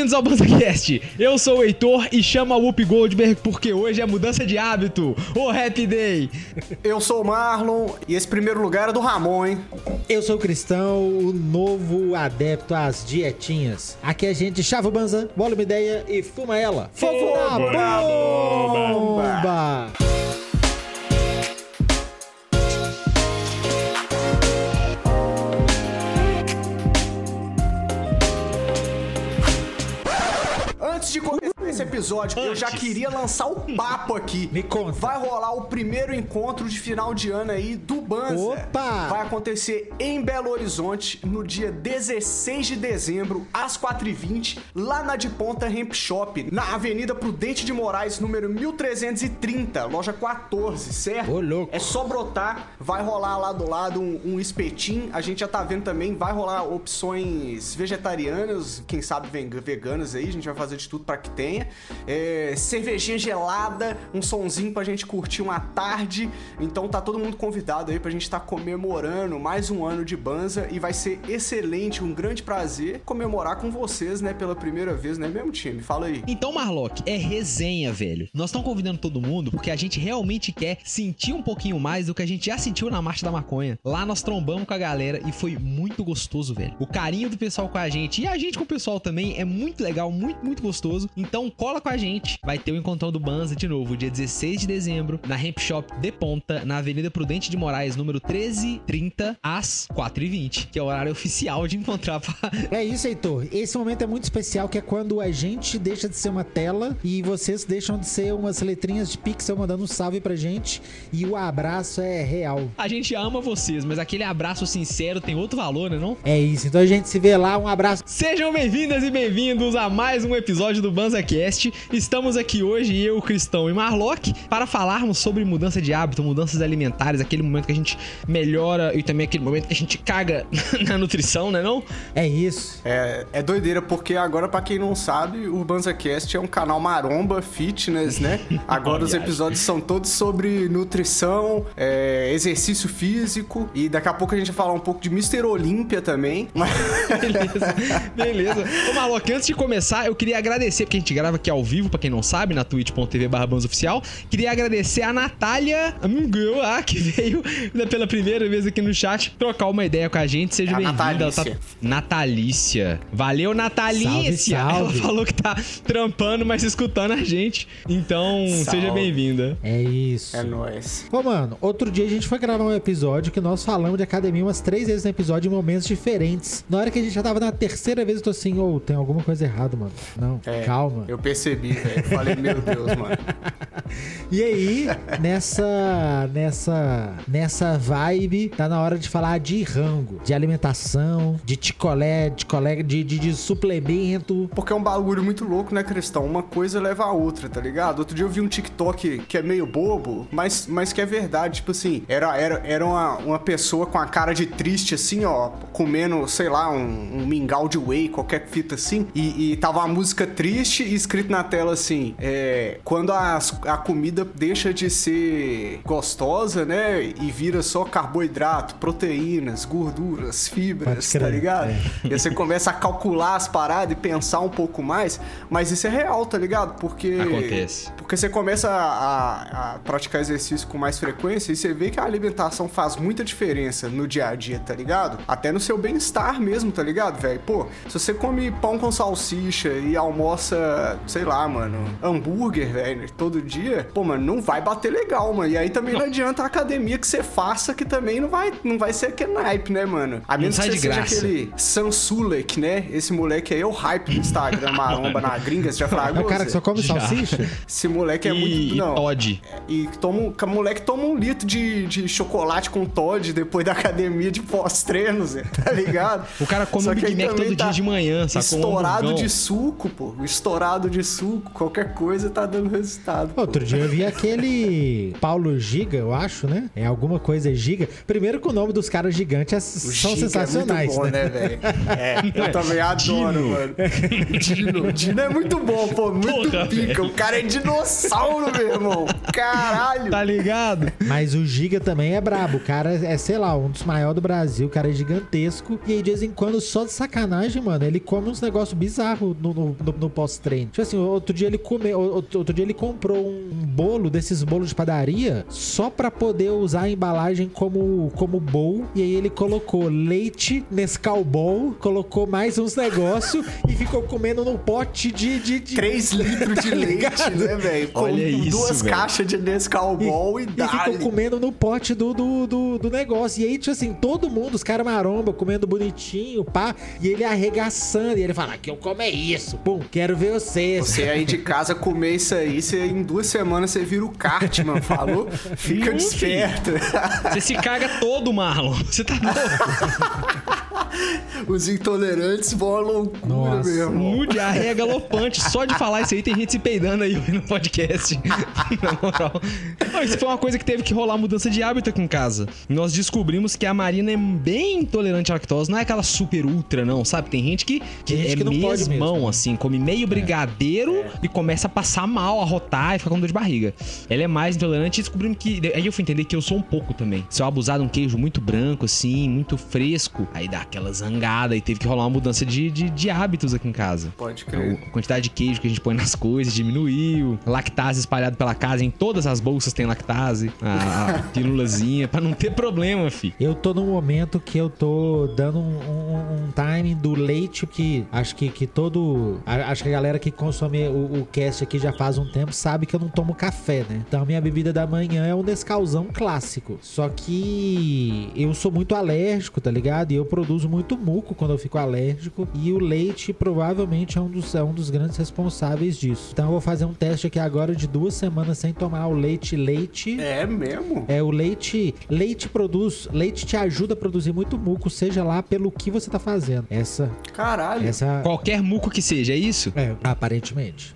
Bem-vindos ao BanzaCast. Eu sou o Heitor e chama o Whoop Goldberg porque hoje é mudança de hábito. O Happy Day. Eu sou o Marlon e esse primeiro lugar é do Ramon, hein? Eu sou o Cristão, o novo adepto às dietinhas. Aqui a gente chava o banza, bola uma ideia e fuma ela. Fogo na bomba! Antes episódio, eu já Antes. queria lançar o papo aqui. Me conta. Vai rolar o primeiro encontro de final de ano aí do Banza. Opa! Vai acontecer em Belo Horizonte no dia 16 de dezembro, às 4h20, lá na de Ponta Hemp Shop, na Avenida Prudente de Moraes, número 1330, loja 14, certo? Ô, louco. É só brotar, vai rolar lá do lado um, um espetinho. A gente já tá vendo também, vai rolar opções vegetarianas, quem sabe vega- veganas aí, a gente vai fazer de tudo pra que tenha. É, cervejinha gelada, um sonzinho pra gente curtir uma tarde. Então tá todo mundo convidado aí pra gente estar comemorando mais um ano de Banza e vai ser excelente, um grande prazer comemorar com vocês, né, pela primeira vez, né, mesmo time? Fala aí. Então, Marlock, é resenha, velho. Nós estamos convidando todo mundo porque a gente realmente quer sentir um pouquinho mais do que a gente já sentiu na Marcha da Maconha. Lá nós trombamos com a galera e foi muito gostoso, velho. O carinho do pessoal com a gente e a gente com o pessoal também é muito legal, muito, muito gostoso. Então, cola com a gente. Vai ter o encontrão do Banza de novo, dia 16 de dezembro, na Hemp Shop de Ponta, na Avenida Prudente de Moraes, número 1330, às 4h20, que é o horário oficial de encontrar pra É isso, Heitor. Esse momento é muito especial, que é quando a gente deixa de ser uma tela e vocês deixam de ser umas letrinhas de pixel mandando um salve pra gente e o abraço é real. A gente ama vocês, mas aquele abraço sincero tem outro valor, né não? É isso. Então a gente se vê lá. Um abraço. Sejam bem-vindas e bem-vindos a mais um episódio do BanzaCast. Estamos aqui hoje, eu, Cristão e Marlock, para falarmos sobre mudança de hábito, mudanças alimentares, aquele momento que a gente melhora e também aquele momento que a gente caga na nutrição, né não? É isso. É, é doideira, porque agora, pra quem não sabe, o BanzaCast é um canal maromba, fitness, né? Agora os episódios são todos sobre nutrição, é, exercício físico, e daqui a pouco a gente vai falar um pouco de Mr. Olímpia também. Beleza, beleza. Ô Marlock, antes de começar, eu queria agradecer, porque a gente grava aqui ao vivo, pra quem não sabe, na twitch.tv barra oficial. Queria agradecer a Natália Amingão, ah, que veio né, pela primeira vez aqui no chat trocar uma ideia com a gente. Seja A bem-vinda. Ela Natalícia. Natalícia. Valeu, Natalícia. Salve, salve. Ela falou que tá trampando, mas escutando a gente. Então, Salve. seja bem-vinda. É isso. É nóis. Ô, mano, outro dia a gente foi gravar um episódio que nós falamos de academia umas três vezes no episódio em momentos diferentes. Na hora que a gente já tava na terceira vez, eu tô assim, ô, tem alguma coisa errada, mano. Não, É, calma. Eu percebi, velho. Falei, meu Deus, mano. E aí, nessa, nessa, nessa vibe, tá na hora de falar de rango, de alimentação, de ticolé, de colega, de, de, de suplemento. Porque é um bagulho muito louco, né, Cristão? Uma coisa leva a outra, tá ligado? Outro dia eu vi um TikTok que é meio bobo, mas, mas que é verdade. Tipo assim, era, era, era uma, uma pessoa com a cara de triste, assim, ó, comendo, sei lá, um, um mingau de whey, qualquer fita assim. E, e tava uma música triste e escrito na tela assim: é, quando as- a comida deixa de ser gostosa, né? E vira só carboidrato, proteínas, gorduras, fibras, tá ligado? é. E você começa a calcular as paradas e pensar um pouco mais, mas isso é real, tá ligado? Porque. Acontece. Porque você começa a, a praticar exercício com mais frequência e você vê que a alimentação faz muita diferença no dia a dia, tá ligado? Até no seu bem-estar mesmo, tá ligado, velho? Pô, se você come pão com salsicha e almoça, sei lá, mano, hambúrguer, velho, todo dia, pô, mano, não vai bater legal, mano. E aí também não adianta a academia que você faça, que também não vai, não vai ser aquele naipe, né, mano? A menos que você seja graça. aquele Sansulek, né? Esse moleque aí é o hype do Instagram maromba na gringa, você já É falou, o cara que só come Já. salsicha? Esse moleque é e, muito. e Não. Todd. E toma, um- que o moleque toma um litro de, de chocolate com Todd depois da academia de pós-treino, Zé, tá ligado? O cara come Só um que Big Mac todo dia de manhã, sacou? Um Estourado hamburgão. de suco, pô. Estourado de suco. Qualquer coisa tá dando resultado. Outro outro dia eu vi aquele Paulo Giga, eu acho, né? É alguma coisa Giga. Primeiro que o nome dos caras gigantes é- O são Giga sensacionais, é muito bom, né? né, velho? É, eu também adoro, Dino. mano. Dino. Dino é muito bom, pô. Muito Porra, pica. velho. O cara é dinossauro, meu irmão. Caralho. Tá ligado? Mas o Giga também é brabo. O cara é, sei lá, um dos maiores do Brasil. O cara é gigantesco. E aí, de vez em quando, só de sacanagem, mano, ele come uns negócios bizarros no, no, no- no pós-treino. Tipo assim, outro dia ele comeu. Outro, dia ele comprou um bolo desses bolos de padaria só pra poder usar a embalagem como, como bowl. E aí ele colocou leite Nescau Bowl, colocou mais uns negócios e ficou comendo no pote de. de, de... 3 litros de leite, né, velho? Com Olha isso, duas caixas de Nescau Ball e, E ficou dá. comendo no pote do, do, do, do negócio. E aí, tipo assim, todo mundo, os caras maromba, comendo bonitinho, pá. E ele arregaçando. E ele fala, que eu como é isso. Pum, quero ver vocês. Você aí de casa comer isso aí, você, em duas semanas você vira o Cartman, falou? Fica desperto. Você se caga todo, Marlon. Você tá louco. Os intolerantes vão à loucura, Nossa. meu irmão. Um diarreia galopante. Só de falar isso aí, tem gente se peidando aí no podcast. Na moral. Não, Isso foi uma coisa que teve que rolar mudança de hábito aqui em casa. Nós descobrimos que a Marina é bem intolerante à lactose. Não é aquela super ultra, não, sabe? Tem gente que, que Tem gente é que não pode mesmão, mesmo, né? assim. Come meio brigadeiro e começa a passar mal, a rotar e fica com dor de barriga. Ela é mais intolerante e descobrimos que... Aí eu fui entender que eu sou um pouco também. Se eu abusar de um queijo muito branco, assim, muito fresco, aí dá aquela zangada e teve que rolar uma mudança de, de, de hábitos aqui em casa. Pode crer. A quantidade de queijo que a gente põe nas coisas diminuiu. Lactase espalhado pela casa. Em todas as bolsas tem lactase. A, a pilulazinha. Pra não ter problema, fi. Eu tô num momento que eu tô dando um, um- um timing do leite que acho que, que todo. a- Acho que a galera que consome o, o cast aqui já faz um tempo sabe que eu não tomo café, né? Então minha bebida da manhã é um Nescauzão clássico. Só que eu sou muito alérgico, tá ligado? E eu produzo muito muco quando eu fico alérgico. E o leite provavelmente é um dos, é um dos grandes responsáveis disso. Então eu vou fazer um teste aqui agora de duas semanas sem tomar o leite leite. É mesmo? É, o leite, leite produz, leite te ajuda a produzir muito muco, seja lá pelo que você tá fazendo. Essa, Caralho. essa, Qualquer muco que seja, é isso? é, aparentemente.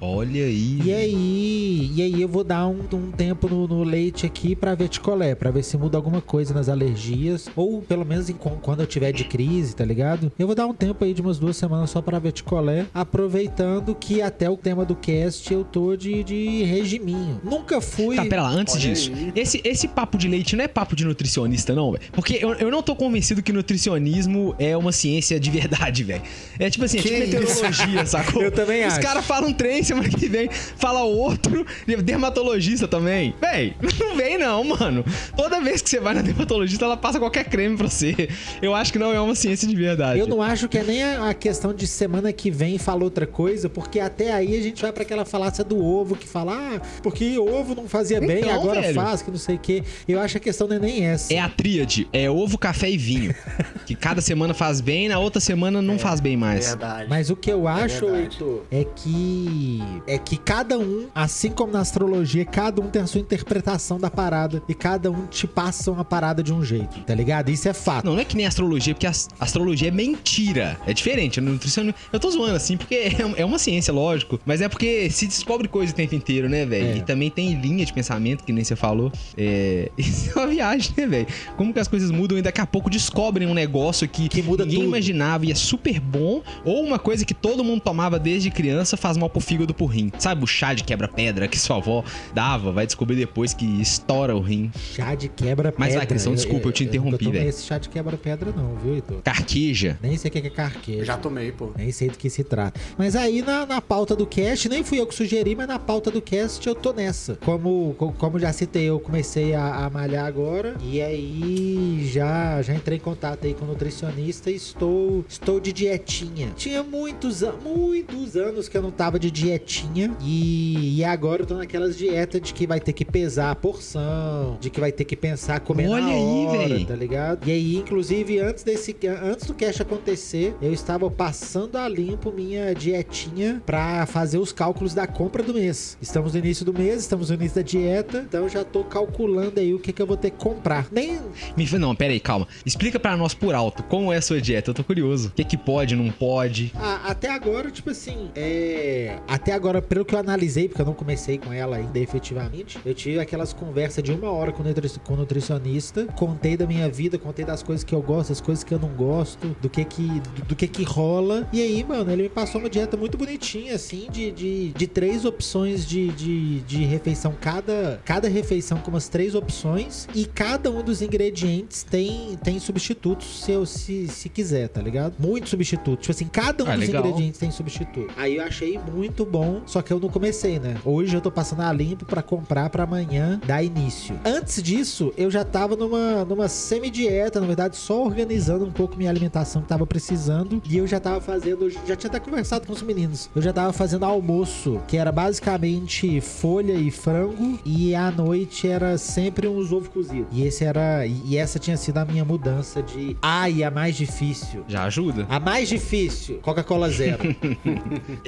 Olha aí. E aí, e aí eu vou dar um, um tempo no, no leite aqui pra ver ticolé, pra ver se muda alguma coisa nas alergias, ou pelo menos em, quan- quando eu tiver de crise, tá ligado? Eu vou dar um tempo aí de umas duas semanas só pra ver ticolé, aproveitando que até o tema do cast eu tô de, de regiminho. Nunca fui... Tá, pera lá, antes Olha disso. aí. Esse, esse papo de leite não é papo de nutricionista, não, velho? Porque eu, eu não tô convencido que nutricionismo é uma ciência de verdade, velho. É tipo assim, é Que tipo meteorologia, sacou? Eu também Os acho. caras falam um trem, semana que vem fala outro. Dermatologista também. Véi, não vem não, mano. Toda vez que você vai na dermatologista, ela passa qualquer creme pra você. Eu acho que não é uma ciência de verdade. Eu não acho que é nem a questão de semana que vem fala outra coisa, porque até aí a gente vai pra aquela falácia do ovo que fala, ah, porque ovo não fazia bem, Então, agora velho. faz, que não sei o quê. Eu acho que a questão não é nem essa. É a tríade. É ovo, café e vinho. que cada semana faz bem, na outra semana não faz bem mais. Verdade. Mas o que eu acho, verdade. Heitor, é que é que cada um, assim como na astrologia, cada um tem a sua interpretação da parada e cada um te passa uma parada de um jeito, tá ligado? Isso é fato. Não, não é que nem astrologia, porque a astrologia é mentira. É diferente. No nutricionismo. Eu tô zoando assim, porque é, é uma ciência, lógico. Mas é porque se descobre coisa o tempo inteiro, né, velho? É. E também tem linha de pensamento, que nem você falou. É. Isso é uma viagem, né, velho? Como que as coisas mudam e daqui a pouco descobrem um negócio que, Que muda ninguém tudo. imaginava e é super bom. Ou uma coisa que todo mundo tomava desde criança faz mal pro fígado pro rim. Sabe o chá de quebra-pedra que sua avó dava? Vai descobrir depois que estoura o rim. Chá de quebra-pedra. Mas vai, Cristão, desculpa, eu te interrompi, Eu não tomei velho. esse chá de quebra-pedra não, viu, Heitor? Carqueja. Nem sei o que é carqueja. Eu já tomei, pô. Nem sei do que se trata. Mas aí na, na pauta do cast, nem fui eu que sugeri, mas na pauta do cast eu tô nessa. Como, co- como já citei, eu comecei a, a malhar agora. E aí já, já entrei em contato aí com o nutricionista e estou, estou de dietinha. Tinha muitos, muitos anos que eu não tava de dietinha. E, e agora eu tô naquelas dietas de que vai ter que pesar a porção, de que vai ter que pensar comer Olha na aí, hora, véi. tá ligado? E aí, inclusive, antes desse antes do cast acontecer, eu estava passando a limpo minha dietinha pra fazer os cálculos da compra do mês. Estamos no início do mês, estamos no início da dieta então já tô calculando aí o que, que eu vou ter que comprar. Nem. Me, não, pera aí, calma. Explica pra nós por alto como é a sua dieta. Eu tô curioso. O que, que pode, não pode? Ah, até agora, tipo assim, é. Até agora, pelo que eu analisei, porque eu não comecei com ela ainda efetivamente, eu tive aquelas conversas de uma hora com o, nutri com o nutricionista, contei da minha vida, contei das coisas que eu gosto, das coisas que eu não gosto, do que que, do, do que que rola. E aí, mano, ele me passou uma dieta muito bonitinha, assim, de, de, de três opções de, de, de refeição. Cada, cada refeição com umas três opções. E cada um dos ingredientes tem, tem substitutos se, eu, se, se quiser, tá ligado? Muitos substitutos. Tipo assim, cada um Ah, dos legal. ingredientes tem substituto. Aí eu achei muito bom, só que eu não comecei, né? Hoje eu tô passando a limpo pra comprar pra amanhã dar início. Antes disso, eu já tava numa, numa semi-dieta, na verdade, só organizando um pouco minha alimentação que tava precisando. E eu já tava fazendo, já tinha até conversado com os meninos. Eu já tava fazendo almoço, que era basicamente folha e frango. E à noite era sempre uns ovos cozidos. E esse era. E essa tinha sido a minha mudança de. Ah, e a mais difícil. Já ajuda? A mais difícil, Coca-Cola Zero.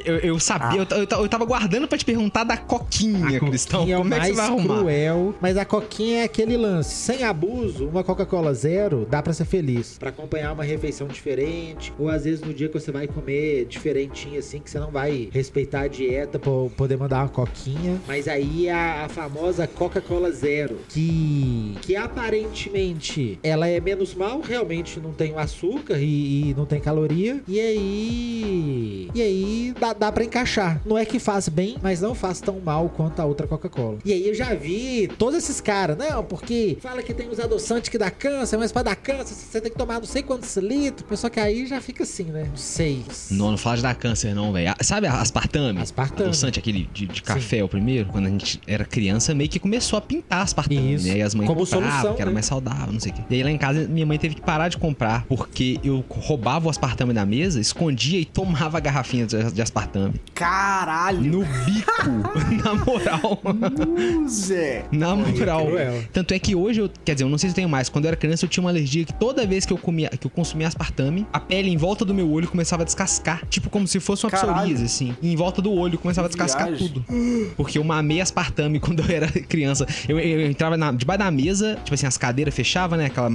Eu, eu sabia, eu, ta- eu, ta- eu tava guardando pra te perguntar da coquinha, Cristão. Coquinha é o Como é que você vai arrumar? cruel, mas a coquinha é aquele lance. Sem abuso, uma Coca-Cola zero dá pra ser feliz. Pra acompanhar uma refeição diferente, ou às vezes no dia que você vai comer diferentinho assim, que você não vai respeitar a dieta pra poder mandar uma coquinha. Mas aí a, a famosa Coca-Cola zero, que, que aparentemente ela é menos mal, realmente não tem o açúcar e, e não tem caloria. E aí. E aí dá, dá pra encaixar. Não é que faz bem, mas não faz tão mal quanto a outra Coca-Cola. E aí eu já vi todos esses caras, não, porque fala que tem os adoçantes que dá câncer, mas pra dar câncer você tem que tomar não sei quantos litros. Só que aí já fica assim, né? Não sei. Não, não fala de dar câncer, não, velho. Ah, Sabe a aspartame? Aspartame. Adoçante, aquele de, de café, o primeiro? Quando a gente era criança, meio que começou a pintar aspartame, Isso. né? E as mães Como compravam, solução, que era né? mais saudável, não sei o quê. E aí lá em casa, minha mãe teve que parar de comprar, porque eu roubava o aspartame da mesa, escondia e tomava a garrafinha de aspartame. Caralho! No bico! na moral. Zé! Na moral. Tanto é que hoje eu, quer dizer, eu não sei se eu tenho mais. Quando eu era criança, eu tinha uma alergia que toda vez que eu comia, que eu consumia aspartame, a pele em volta do meu olho começava a descascar, tipo como se fosse uma Caralho. psoríase assim. E em volta do olho começava a descascar viagem. tudo. Porque eu mamei aspartame quando eu era criança. Eu, eu- eu entrava na, debaixo da mesa, tipo assim, as cadeiras fechavam, né? Aquela,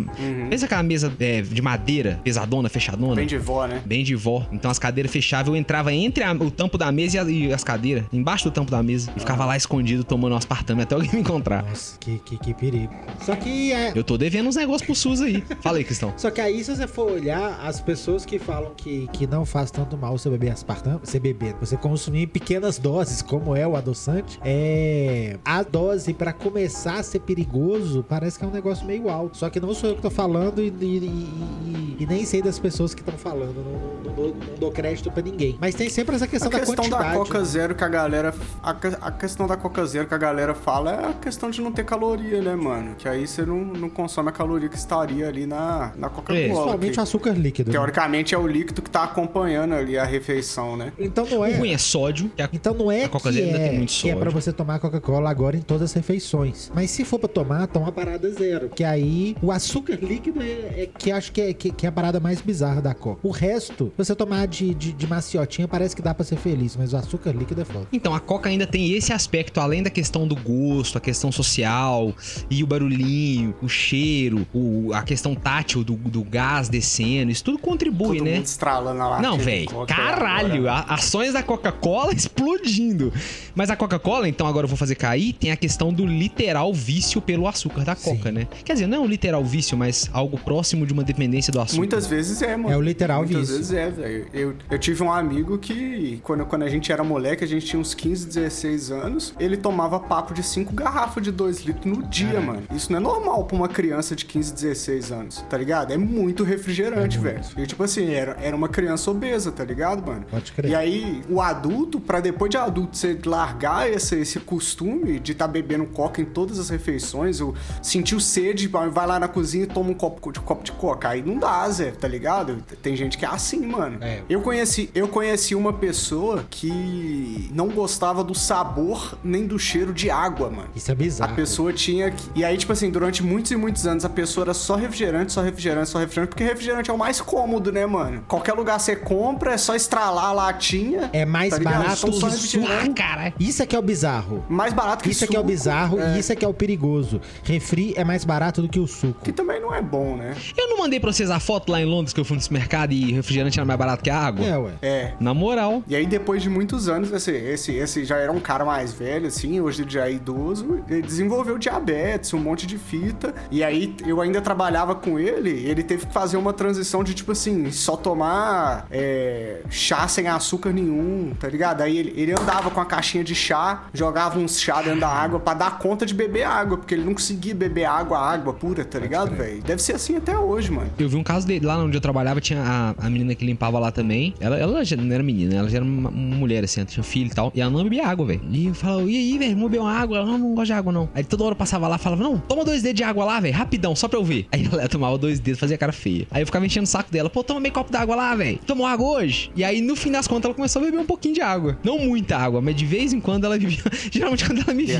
pensa aquela mesa é, de madeira, pesadona, fechadona. Bem de vó, né? Bem de vó. Então as cadeiras fechavam, eu entrava entre a- o tampo da mesa e, as cadeiras, embaixo do tampo da mesa. E ficava lá escondido tomando um aspartame até alguém me encontrar. Nossa, que, que, que perigo. Só que é, Eu tô devendo uns negócios pro SUS aí. Fala aí, Cristão. Só que aí, se você for olhar, as pessoas que falam que, que não faz tanto mal você beber aspartame, você beber, você consumir em pequenas doses, como é o adoçante, é. A dose pra começar a ser perigoso parece que é um negócio meio alto. Só que não sou eu que tô falando e, e- e- e- nem sei das pessoas que estão falando. Não, não dou, não dou crédito pra ninguém. Mas tem sempre essa questão, da questão da. Coca né? Zero que a galera. A, a questão da Coca Zero que a galera fala é a questão de não ter caloria, né, mano? Que aí você não, não consome a caloria que estaria ali na, na É, Coca-Cola. Principalmente que o açúcar líquido. né? Teoricamente é o líquido que tá acompanhando ali a refeição, né? Então não O é. ruim é sódio, que a Então não é A Coca que, Zero ainda é, tem muito que é pra sódio. você tomar Coca-Cola agora em todas as refeições. Mas se for pra tomar, toma a parada zero. Que aí o açúcar líquido é, é que acho que é, que, que é a parada mais bizarra da Coca. O resto, você tomar de, de, de maciotinha, parece que dá pra ser feliz. Mas o açúcar líquido é foda. Então, a Coca ainda tem esse aspecto, além da questão do gosto, a questão social, e o barulhinho, o cheiro, o- a questão tátil do, do gás descendo, isso tudo contribui, Todo né? mundo estralando a latinha Não, velho, caralho, agora. ações da Coca-Cola explodindo. Mas a Coca-Cola, então agora eu vou fazer cair, tem a questão do literal vício pelo açúcar da Coca, Sim. né? Quer dizer, não é um literal vício, mas algo próximo de uma dependência do açúcar. Muitas vezes é, mano. É o literal Muitas vício. vezes é, velho. Eu, eu tive um amigo que, quando, quando a gente era moleque, a gente tinha uns 15, 16 anos, ele tomava papo de 5 garrafas de 2 litros no dia, mano. Isso não é normal pra uma criança de 15, 16 anos, tá ligado? É muito refrigerante, É velho. E tipo assim, era, era uma criança obesa, tá ligado, mano? Pode crer. E aí, o adulto, pra depois de adulto você largar esse, esse costume de estar bebendo coca em todas as refeições, ou sentiu sede, vai lá na cozinha e toma um copo de, copo de coca. Aí não dá, Zé, tá ligado? Tem gente que é assim, mano. É. Eu conheci, eu conheci uma pessoa que não gostava do sabor nem do cheiro de água, mano. Isso é A bizarro. pessoa tinha que. E aí, tipo assim, durante muitos e muitos anos, a pessoa era só refrigerante, só refrigerante, só refrigerante, porque refrigerante é o mais cômodo, né, mano? Qualquer lugar você compra, é só estralar a latinha. É mais tá barato que refrigerante. Ah, cara. Isso é que é o bizarro. Mais barato que Isso é suco, que é o bizarro e isso é que é o perigoso. Refri é mais barato do que o suco. Que também não é bom, né? Eu não mandei pra vocês a foto lá em Londres que eu fui nesse mercado e refrigerante era mais barato que a água? É, ué. É. Na moral. E aí, depois de muitos anos, esse, esse, esse já era um cara mais velho, assim, hoje ele já é idoso, ele desenvolveu diabetes, um monte de fita. E aí, eu ainda trabalhava com ele, ele teve que fazer uma transição de, tipo assim, só tomar é, chá sem açúcar nenhum, tá ligado? Aí ele, ele andava com a caixinha de chá, jogava uns chá dentro da água pra dar conta de beber água, porque ele não conseguia beber água, água pura, tá ligado, velho? Deve ser assim até hoje, mano. Eu vi um caso dele lá onde eu trabalhava, tinha a, a menina que limpava lá também. Ela, ela já não era menina, ela já era uma, uma mulher, assim, ela tinha filho e tal. E ela não bebia água, velho. E eu falava, e aí, velho, beber uma água? Ela não, não gosta de água, não. Aí toda hora eu passava lá falava, não, toma dois dedos de água lá, velho, rapidão, só pra eu ver. Aí ela tomava dois dedos, fazia cara feia. Aí eu ficava enchendo o saco dela, pô, toma meio copo d'água lá, velho. Tomou água hoje? E aí, no fim das contas, ela começou a beber um pouquinho de água. Não muita água, mas de vez em quando ela bebia. Geralmente quando ela me via.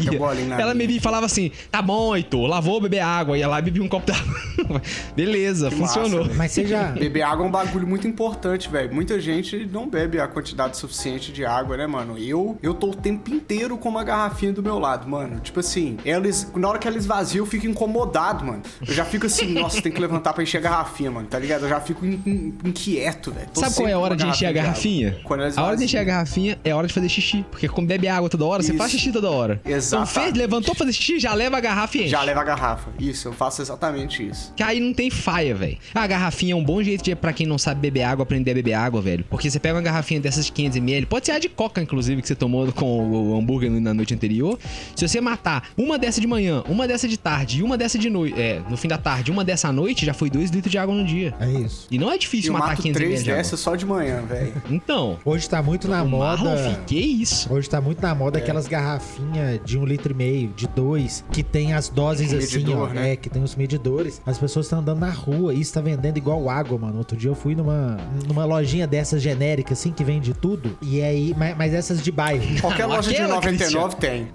Ela me via e falava assim: tá bom, Heitor, lá vou beber água. Ia lá e bebia um copo d'água. Beleza, Que funcionou. massa, Mas você já. Beber água é um bagulho muito importante, velho. Muita gente não bebe a quantidade suficiente de água, né, mano? Eu, eu tô o tempo inteiro com uma garrafinha do meu lado, mano. Tipo assim, eles, na hora que ela esvazia, eu fico incomodado, mano. Eu já fico assim, nossa, tem que levantar pra encher a garrafinha, mano, tá ligado? Eu já fico in- in- inquieto, velho. Sabe qual é a hora de encher a garrafinha. Quando A hora de encher a garrafinha é a hora de fazer xixi. Porque como bebe água toda hora, você Isso. faz xixi toda hora. Então Exatamente. fez, levantou fazer xixi, já leva a garrafa e enche. Já leva a garrafa. Isso, eu faço exatamente isso. Que aí não tem faia, velho. A garrafinha é um bom jeito de, pra quem não sabe beber água, aprender a beber água, velho. Porque você pega uma garrafinha dessas de 500ml, pode ser a de coca, inclusive, que você tomou com o hambúrguer na noite anterior. Se você matar uma dessa de manhã, uma dessa de tarde e uma dessa de noite, é, no fim da tarde, uma dessa à noite, já foi 2 litros de água no dia. É isso. E não é difícil eu matar mato 500ml três de água. dessas só de manhã, velho. Então, Hoje tá muito na moda. Marlon, que isso? Hoje tá muito na moda aquelas garrafinhas de um litro e meio, de dois, que tem as doses assim, medidor, ó. né? É, que tem os medidores. As pessoas estão andando na rua e isso tá vendendo igual água, mano. Outro dia eu fui numa, numa lojinha dessas genéricas, assim, que vende tudo. E aí, mas, mas essas de bairro. Qualquer Não, loja de aquela, 99 tem.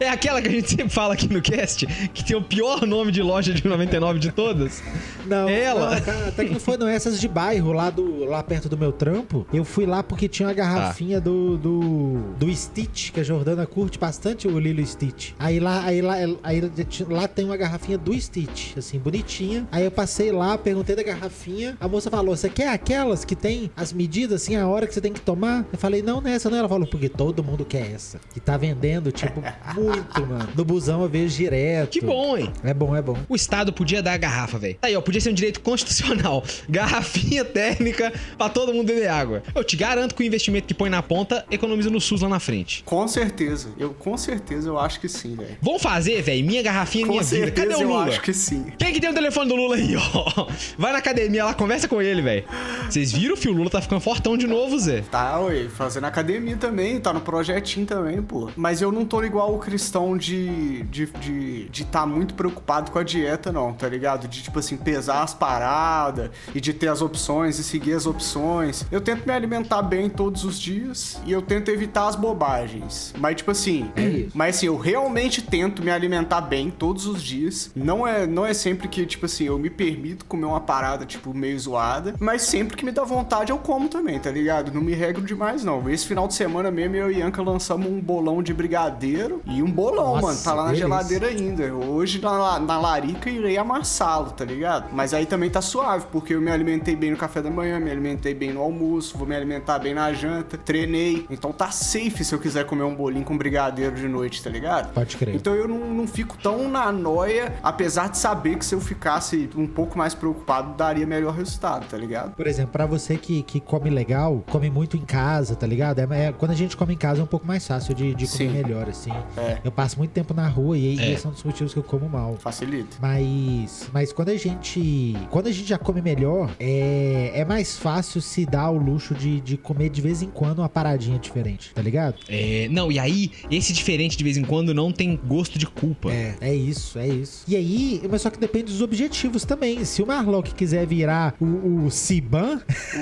É. É aquela que a gente sempre fala aqui no cast, que tem o pior nome de loja de 99 de todas. Não, Ela? não, cara, até que não foi, não. Essas de bairro, lá, do, lá perto do meu trampo. Eu fui lá porque tinha uma garrafinha do, do, do Stitch, que a Jordana curte bastante o Lilo Stitch. Aí lá, aí lá, aí lá tem uma garrafinha do Stitch, assim, bonitinha. Aí eu passei lá, perguntei da garrafinha. A moça falou: Você quer aquelas que tem as medidas, assim, a hora que você tem que tomar? Eu falei: Não, nessa não. Ela falou: Porque todo mundo quer essa. E tá vendendo, tipo, muito, mano. No busão eu vejo direto. Que bom, hein? É bom, é bom. O Estado podia dar a garrafa, velho. Tá aí, ó, podia ser um direito constitucional. Garrafinha térmica pra todo mundo beber água. Eu te garanto que o investimento que põe na ponta economiza no SUS lá na frente. Com certeza. Eu, com certeza, eu acho que sim, velho. Vão fazer, velho, minha garrafinha, Com minha vida. certeza, Cadê o eu Lula? acho que sim. Quem que tem o telefone do Lula aí, ó? Vai na academia lá, conversa com ele, velho. Vocês viram, filho? O Lula tá ficando fortão de novo, Zé. Tá, ué, fazendo academia também, tá no projetinho também, pô. Mas eu não tô igual o cristão de de de, de tá muito preocupado com a dieta, não, tá ligado? De, tipo assim, pesar as paradas e de ter as opções e seguir as opções. Eu tento me alimentar bem todos os dias e eu tento evitar as bobagens. Mas, tipo assim, É isso. mas assim, eu realmente tento me alimentar bem todos os dias. Não é, não é sempre que, tipo assim, eu me permito comer uma parada, tipo, meio zoada. Mas sempre que me dá vontade, eu como também, tá ligado? Não me regro demais, não. Esse final de semana mesmo, eu e Ianca lançamos um bolão de brigadeiro. E um bolão, Nossa, mano. Tá lá na geladeira ainda. Hoje, na, na larica, irei amassá-lo, tá ligado? Mas aí também tá suave, porque eu me alimentei bem no café da manhã, me alimentei bem no almoço, vou me alimentar bem na janta, treinei. Então tá safe se eu quiser comer um bolinho com brigadeiro de noite, tá ligado? Pode crer. Então eu não, não fico tão na noia, apesar de saber que se eu ficasse um pouco mais preocupado, daria melhor resultado, tá ligado? Por exemplo, pra você que, que come legal, come muito em casa, tá ligado? É, é- quando a gente come em casa é um pouco mais fácil de, de comer Sim. melhor, assim. É. Eu passo muito tempo na rua e, e esse é um dos motivos que eu como mal. Facilita. Mas, mas quando a gente. Quando a gente já come melhor, é, é mais fácil se dar o luxo de, de comer de vez em quando uma paradinha diferente, tá ligado? É, não, e aí, esse diferente de vez em quando não tem gosto de culpa. É, é isso, é isso. E aí, mas só que depende dos objetivos também. Se o Marlock quiser virar o, o Siban,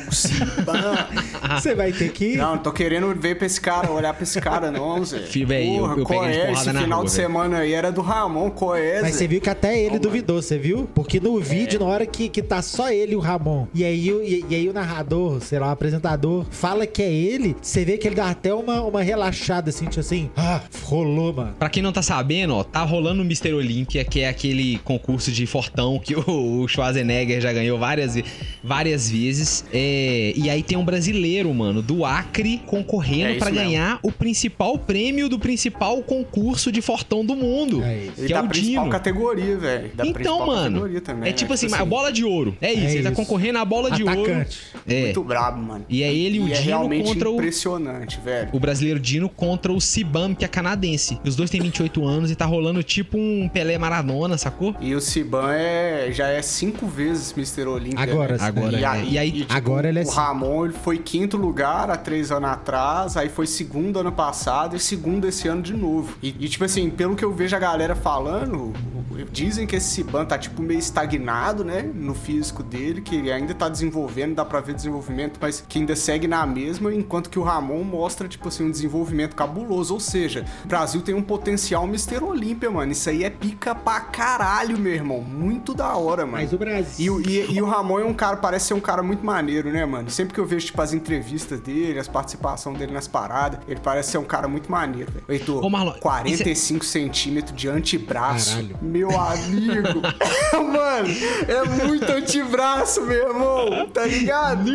O Siban. você vai ter que. Não, não tô querendo ver pra esse cara, olhar pra esse cara, não, Zé. Fih, véi, eu- Porra, eu qual é? Esse na final rua, de véi. semana aí era do Ramon, qual é, Mas você viu que até ele Não, duvidou, você viu? Porque no vídeo, na hora que, que tá só ele e o Ramon, e aí, o- e, e aí o narrador, sei lá, o apresentador, fala que é ele, você vê que ele dá até uma, uma relaxada, assim, tipo assim, ah, rolou, mano. Pra quem não tá sabendo, ó, tá rolando o Mr. Olympia, que é aquele concurso de fortão que o, o Schwarzenegger já ganhou várias, várias vezes. É, e aí tem um brasileiro, mano, do Acre, É concorrendo pra mesmo. ganhar o principal prêmio do principal concurso de fortão do mundo. É isso. E Que é da o principal Dino. categoria, velho. Então, mano, também, é né? tipo assim, a bola de ouro. É isso, É ele tá isso. concorrendo à bola de ouro. Atacante. É. Muito brabo, mano. E é ele e o é Dino realmente contra o impressionante, velho. o brasileiro Dino contra o Sibam, que é canadense. Os dois têm 28 anos e tá rolando tipo um Pelé Maradona, sacou? E o Siban é, já é cinco vezes Mr. Olympia. Agora, né? sim. Agora, E, é. aí, E aí- tipo, Agora ele é O. Ramon ele foi quinto lugar há três anos atrás, aí foi segundo ano passado e segundo esse ano de novo. E, e, tipo assim, pelo que eu vejo a galera falando, dizem que esse Siban tá tipo meio estagnado, né? No físico dele, que ele ainda tá desenvolvendo, dá pra ver desenvolvimento, mas que ainda segue na mesma, enquanto que o Ramon mostra, tipo assim, um desenvolvimento cabuloso. Ou seja, o Brasil tem um potencial Mr. Olímpia, mano. Isso aí é pica pra caralho, meu irmão. Muito da hora, mano. Mas o Brasil. E, e- e o Ramon é um cara, parece ser um cara muito maneiro, né, mano? Sempre que eu vejo, tipo, as entrevistas dele, as participações dele nas paradas, ele parece ser um cara muito maneiro, velho. Heitor, Ô, Marlon, 45 centímetros de antebraço. Caralho. Meu amigo. mano, é muito antebraço, meu irmão. Tá ligado?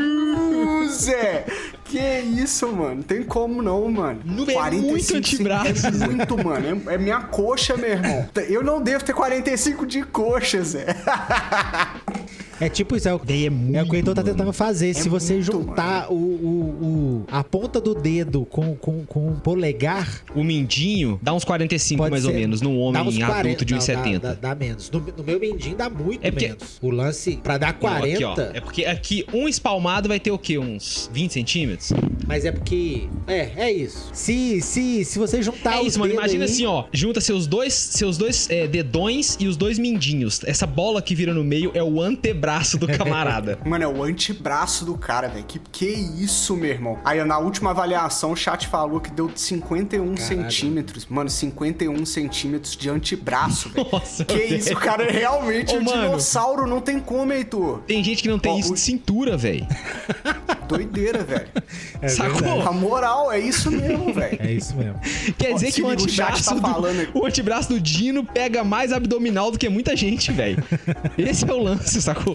Zé. Que isso, mano? Tem como não, mano. Não, é muito antebraço, É muito, mano. É, é minha coxa, meu irmão. Eu não devo ter 45 de coxa, Zé. É tipo isso, é o, é muito, é o que o Heitor tá tentando fazer. Se você muito, juntar o, o, o- a ponta do dedo com, com, com o polegar, O mindinho dá uns 45 pode mais ser. ou menos, num homem uns 40. adulto de Não, 1,70. Dá, dá, dá menos. No, no meu mindinho dá muito É porque- menos. O lance, pra dar Não, 40, aqui, ó. É porque aqui um espalmado vai ter o quê? Uns 20 centímetros? mas é porque. É, é isso. Se, se, se você juntar é os isso, mano. dedos Imagina aí- assim, ó. Junta seus dois, seus dois é, dedões e os dois mindinhos. Essa bola que vira no meio é o antebraço do camarada. Mano, é o antebraço do cara, velho. Que que isso, meu irmão? Aí, na última avaliação, o chat falou que deu 51 Caralho. centímetros. Mano, 51 centímetros de antebraço, velho. Nossa, Que isso, o cara é realmente Ô, um mano. dinossauro. Não tem como, Heitor. Tem gente que não tem Ó, isso o- de cintura, velho. Doideira, velho. É Sacou? verdade. A moral é isso mesmo, velho. É isso mesmo. Quer Ó, dizer que o liga, o chat antebraço, tá do, falando aqui. o antebraço do Dino pega mais abdominal do que muita gente, velho. Esse é o lance, sacou?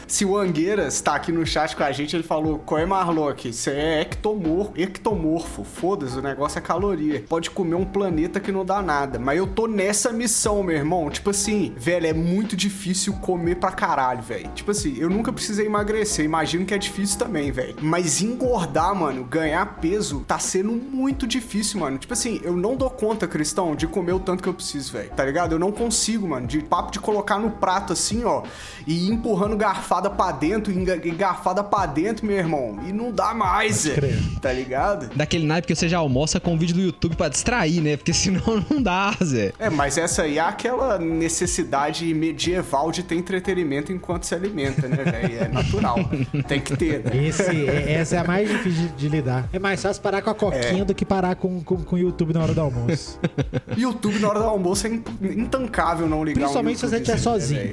Se o Angueiras tá aqui no chat com a gente, ele falou: Qual é Marlock? Você é ectomorfo. Ectomorfo. Foda-se, o negócio é caloria. Pode comer um planeta que não dá nada. Mas eu tô nessa missão, meu irmão. Tipo assim, velho, é muito difícil comer pra caralho, velho. Tipo assim, eu nunca precisei emagrecer. Imagino que é difícil também, velho. Mas engordar, mano, ganhar peso, tá sendo muito difícil, mano. Tipo assim, eu não dou conta, Cristão, de comer o tanto que eu preciso, velho. Tá ligado? Eu não consigo, mano. De papo de colocar no prato assim, ó, e ir empurrando garfada pra dentro, enga- e garfada pra dentro, meu irmão. E não dá mais, Zé. crer. Tá ligado? Daquele naipe que você já almoça com um vídeo do YouTube pra distrair, né? Porque senão não dá, Zé. É, mas essa aí é aquela necessidade medieval de ter entretenimento enquanto se alimenta, né, velho? É natural. Tem que ter, né? Esse, é- essa é a mais difícil de, de lidar. É mais fácil parar com a É. coquinha do que parar com, com, com o YouTube na hora do almoço. YouTube na hora do almoço é in- intancável não ligar Principalmente um se você estiver né, sozinho.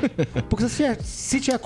Porque se tiver, se tiver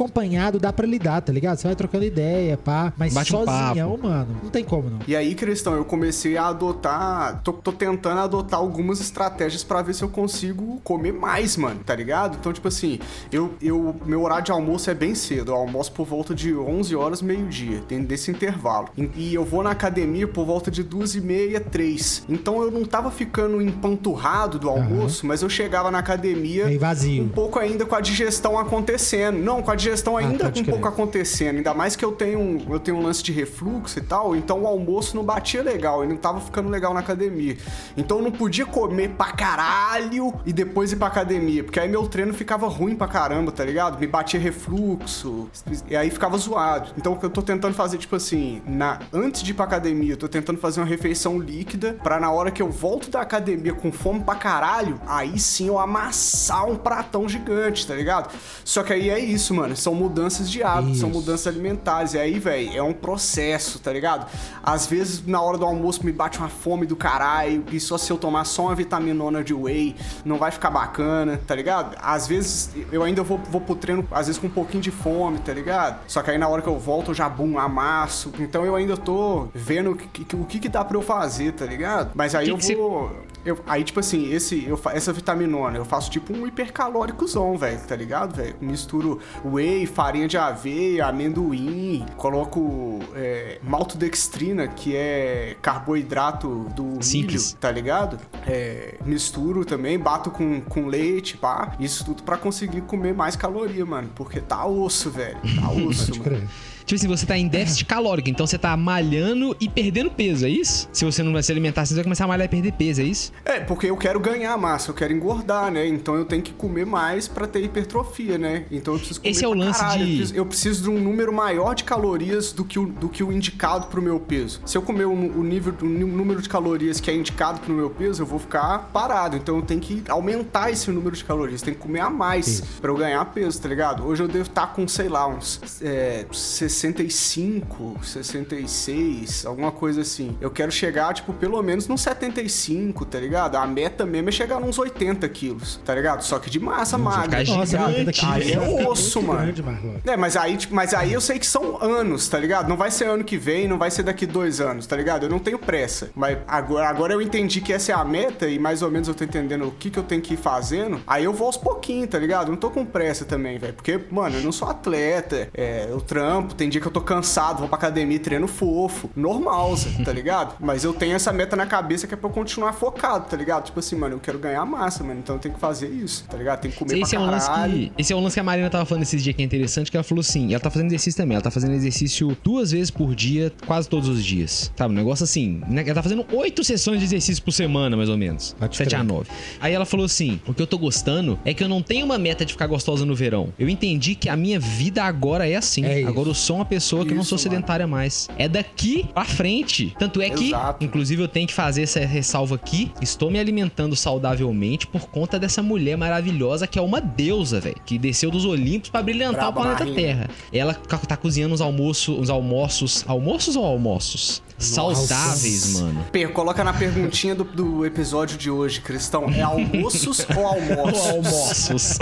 dá pra lidar, tá ligado? Você vai trocando ideia, pá. Mas Bate um sozinhão, mano, não tem como não. E aí, Cristão, eu comecei a adotar. Tô, tô tentando adotar algumas estratégias pra ver se eu consigo comer mais, mano, tá ligado? Então, tipo assim, eu, eu, meu horário de almoço é bem cedo. Eu almoço por volta de 11 horas, meio-dia, dentro desse intervalo. E, e eu vou na academia por volta de 2 e meia, 3. Então eu não tava ficando empanturrado do almoço, mas eu chegava na academia Meio vazio. um pouco ainda com a digestão acontecendo. Não, com a digestão ainda pode um crer. pouco acontecendo. Ainda mais que eu tenho, um- eu tenho um lance de refluxo e tal, então o almoço não batia legal, ele não tava ficando legal na academia. Então eu não podia comer pra caralho e depois ir pra academia, porque aí meu treino ficava ruim pra caramba, tá ligado? Me batia refluxo, e aí ficava zoado. Então o que eu tô tentando fazer, tipo assim, na, antes de ir pra academia, eu tô tentando fazer uma refeição líquida pra na hora que eu volto da academia com fome pra caralho, aí sim eu amassar um pratão gigante, tá ligado? Só que aí é isso, mano, são mudanças de hábito, são mudanças alimentares. E aí, velho, é um processo, tá ligado? Às vezes, na hora do almoço, me bate uma fome do caralho. E só se eu tomar só uma vitaminona de whey, não vai ficar bacana, tá ligado? Às vezes, eu ainda vou, vou pro treino, às vezes com um pouquinho de fome, tá ligado? Só que aí, na hora que eu volto, eu já bum, amasso. Então, eu ainda tô vendo o que, que- o que, que dá pra eu fazer, tá ligado? Mas aí Que eu que você- vou. Eu, aí, tipo assim, esse, eu, essa vitaminona, eu faço tipo um hipercalóricozão, velho, tá ligado, velho? Misturo whey, farinha de aveia, amendoim, coloco é, maltodextrina, que é carboidrato do Simples. milho, tá ligado? É, misturo também, bato com, com leite, pá. Isso tudo pra conseguir comer mais caloria, mano. Porque tá osso, velho. Tá osso, mano. Tipo assim, você tá em déficit calórico, então você tá malhando e perdendo peso, é isso? Se você não vai se alimentar, você vai começar a malhar e perder peso, é isso? É, porque eu quero ganhar massa, eu quero engordar, né? Então eu tenho que comer mais pra ter hipertrofia, né? Então eu preciso comer Esse é o lance caralho. de- Eu preciso, eu preciso de um número maior de calorias do que o, do que o indicado pro meu peso. Se eu comer o, o nível, o número de calorias que é indicado pro meu peso, eu vou ficar parado. Então eu tenho que aumentar esse número de calorias. Tem que comer a mais pra eu ganhar peso, tá ligado? Hoje eu devo estar com, sei lá, uns é, 65, 66, alguma coisa assim. Eu quero chegar, tipo, pelo menos nos 75, tá ligado? A meta mesmo é chegar nos 80 quilos, tá ligado? Só que de massa magra. Nossa. 90 quilos. Aí é osso, mano. grande. É, mas aí, tipo, mas aí eu sei que são anos, tá ligado? Não vai ser ano que vem, não vai ser daqui dois anos, tá ligado? Eu não tenho pressa. Mas agora, agora eu entendi que essa é a meta e mais ou menos eu tô entendendo o que, que eu tenho que ir fazendo. Aí eu vou aos pouquinhos, tá ligado? Eu não tô com pressa também, velho. Porque, mano, eu não sou atleta, é, eu trampo, tem dia que eu tô cansado, vou pra academia e treino fofo. Normal, Zé, tá ligado? Mas eu tenho essa meta na cabeça que é pra eu continuar focado, tá ligado? Tipo assim, mano, eu quero ganhar massa, mano. Então eu tenho que fazer isso, tá ligado? Tem que comer Esse é, pra um lance caralho. que, esse é um lance que a Marina tava falando esses dias que é interessante, que ela falou assim, ela tá fazendo exercício também, ela tá fazendo exercício duas vezes por dia, quase todos os dias. Sabe, um negócio assim, né? ela tá fazendo oito sessões de exercício por semana, mais ou menos. Pode 7 crer. a 9. Aí ela falou assim, o que eu tô gostando é que eu não tenho uma meta de ficar gostosa no verão. Eu entendi que a minha vida agora é assim. É isso. agora eu sou uma pessoa que não sou mano. sedentária mais. É daqui pra frente. Tanto é que, Exato. inclusive, eu tenho que fazer essa ressalva aqui. Estou me alimentando saudavelmente por conta dessa mulher maravilhosa que é uma deusa, velho. Que desceu dos Olimpos pra brilhantar Braba o planeta. Terra. Ela tá cozinhando os almoços, os almoços. Almoços ou almoços? Saudáveis, mano. Per, coloca na perguntinha do, do episódio de hoje, Cristão. É almoços ou almoços? almoços.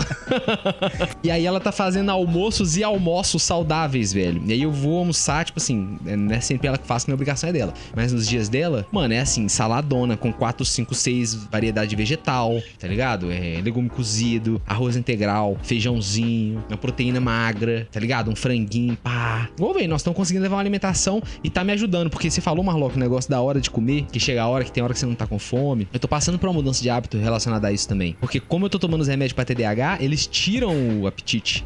e aí ela tá fazendo almoços e almoços saudáveis, velho. E aí eu vou almoçar, tipo assim, é- não é sempre ela que faz, que a obrigação é dela. Mas nos dias dela, mano, é assim, saladona com 4, 5, 6 variedade de vegetal, tá ligado? É legume cozido, arroz integral, feijãozinho, uma proteína magra, tá ligado? Um franguinho, pá. Ô, velho, nós estamos conseguindo levar uma alimentação e tá me ajudando, porque você falou, Marlock, o negócio da hora de comer, que chega a hora que tem hora que você não tá com fome. Eu tô passando por uma mudança de hábito relacionada a isso também. Porque como eu tô tomando os remédios pra TDAH, eles tiram o apetite.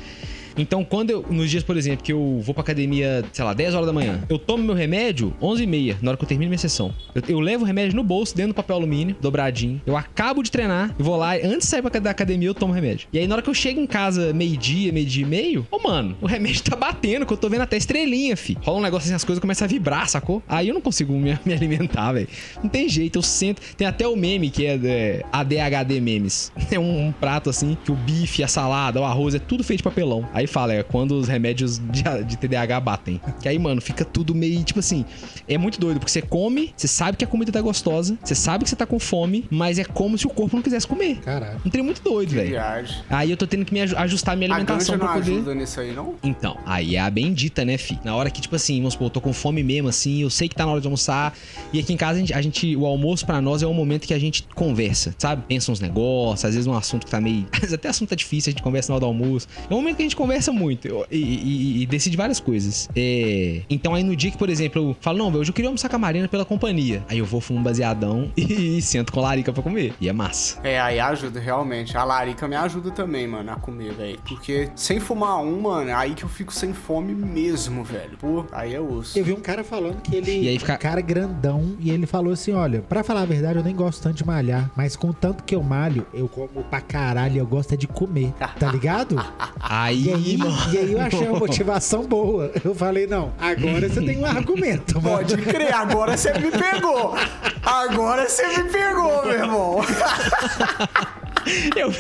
Então, quando eu, nos dias, por exemplo, que eu vou pra academia, sei lá, 10 horas da manhã, eu tomo meu remédio 11 e meia, na hora que eu termino minha sessão. Eu, eu levo o remédio no bolso, dentro do papel alumínio, dobradinho. Eu acabo de treinar, eu vou lá, antes de sair pra- da academia, eu tomo remédio. E aí, na hora que eu chego em casa, meio-dia, meio-dia e meio, ô, mano, o remédio tá batendo, que eu tô vendo até estrelinha, fi. Rola um negócio assim, as coisas começam a vibrar, sacou? Aí eu não consigo me, me alimentar, velho. Não tem jeito, eu sento. Tem até o meme que é, é ADHD memes. É um, um prato assim, que o bife, a salada, o arroz, é tudo feito de papelão. Aí fala, é quando os remédios de, de TDAH batem. Que aí, mano, fica tudo meio, tipo assim, é muito doido, porque você come, você sabe que a comida tá gostosa, você sabe que você tá com fome, mas é como se o corpo não quisesse comer. Caralho. Um trem muito doido, velho. Viagem. Aí eu tô tendo que me aju- ajustar minha A alimentação ganja não pra poder. ajuda nisso aí, não? Então, aí é a bendita, né, fi? Na hora que, tipo assim, vamos supor, eu tô com fome mesmo, assim, eu sei que tá na hora de almoçar. E aqui em casa, a gente, a gente- o almoço pra nós é um momento que a gente conversa, sabe? Pensa uns negócios, às vezes um assunto que tá meio. Às vezes até assunto tá difícil, a gente conversa na hora do almoço. É um momento que a gente conversa muito eu- e, e- e decide várias coisas. É, Então, aí no dia que, por exemplo, eu falo, não, velho, hoje eu queria almoçar com a Marina pela companhia. Aí eu vou fumo um baseadão e, sento com a larica pra comer. E é massa. É, aí ajuda, realmente. A larica me ajuda também, mano, a comer, velho. Porque sem fumar um, mano, é aí que eu fico sem fome mesmo, velho. Pô, aí é osso. Eu vi um cara falando que ele. E aí fica- Um cara grandão. E ele falou assim: olha, pra falar a verdade, eu nem gosto tanto de malhar. Mas com tanto que eu malho, eu como pra caralho. Eu gosto é de comer. Tá ligado? Aí, E aí, e aí eu achei uma motivação boa. Eu falei, não, agora você tem um argumento, mano. Pode crer, agora você me pegou. Agora você me pegou, meu irmão. Eu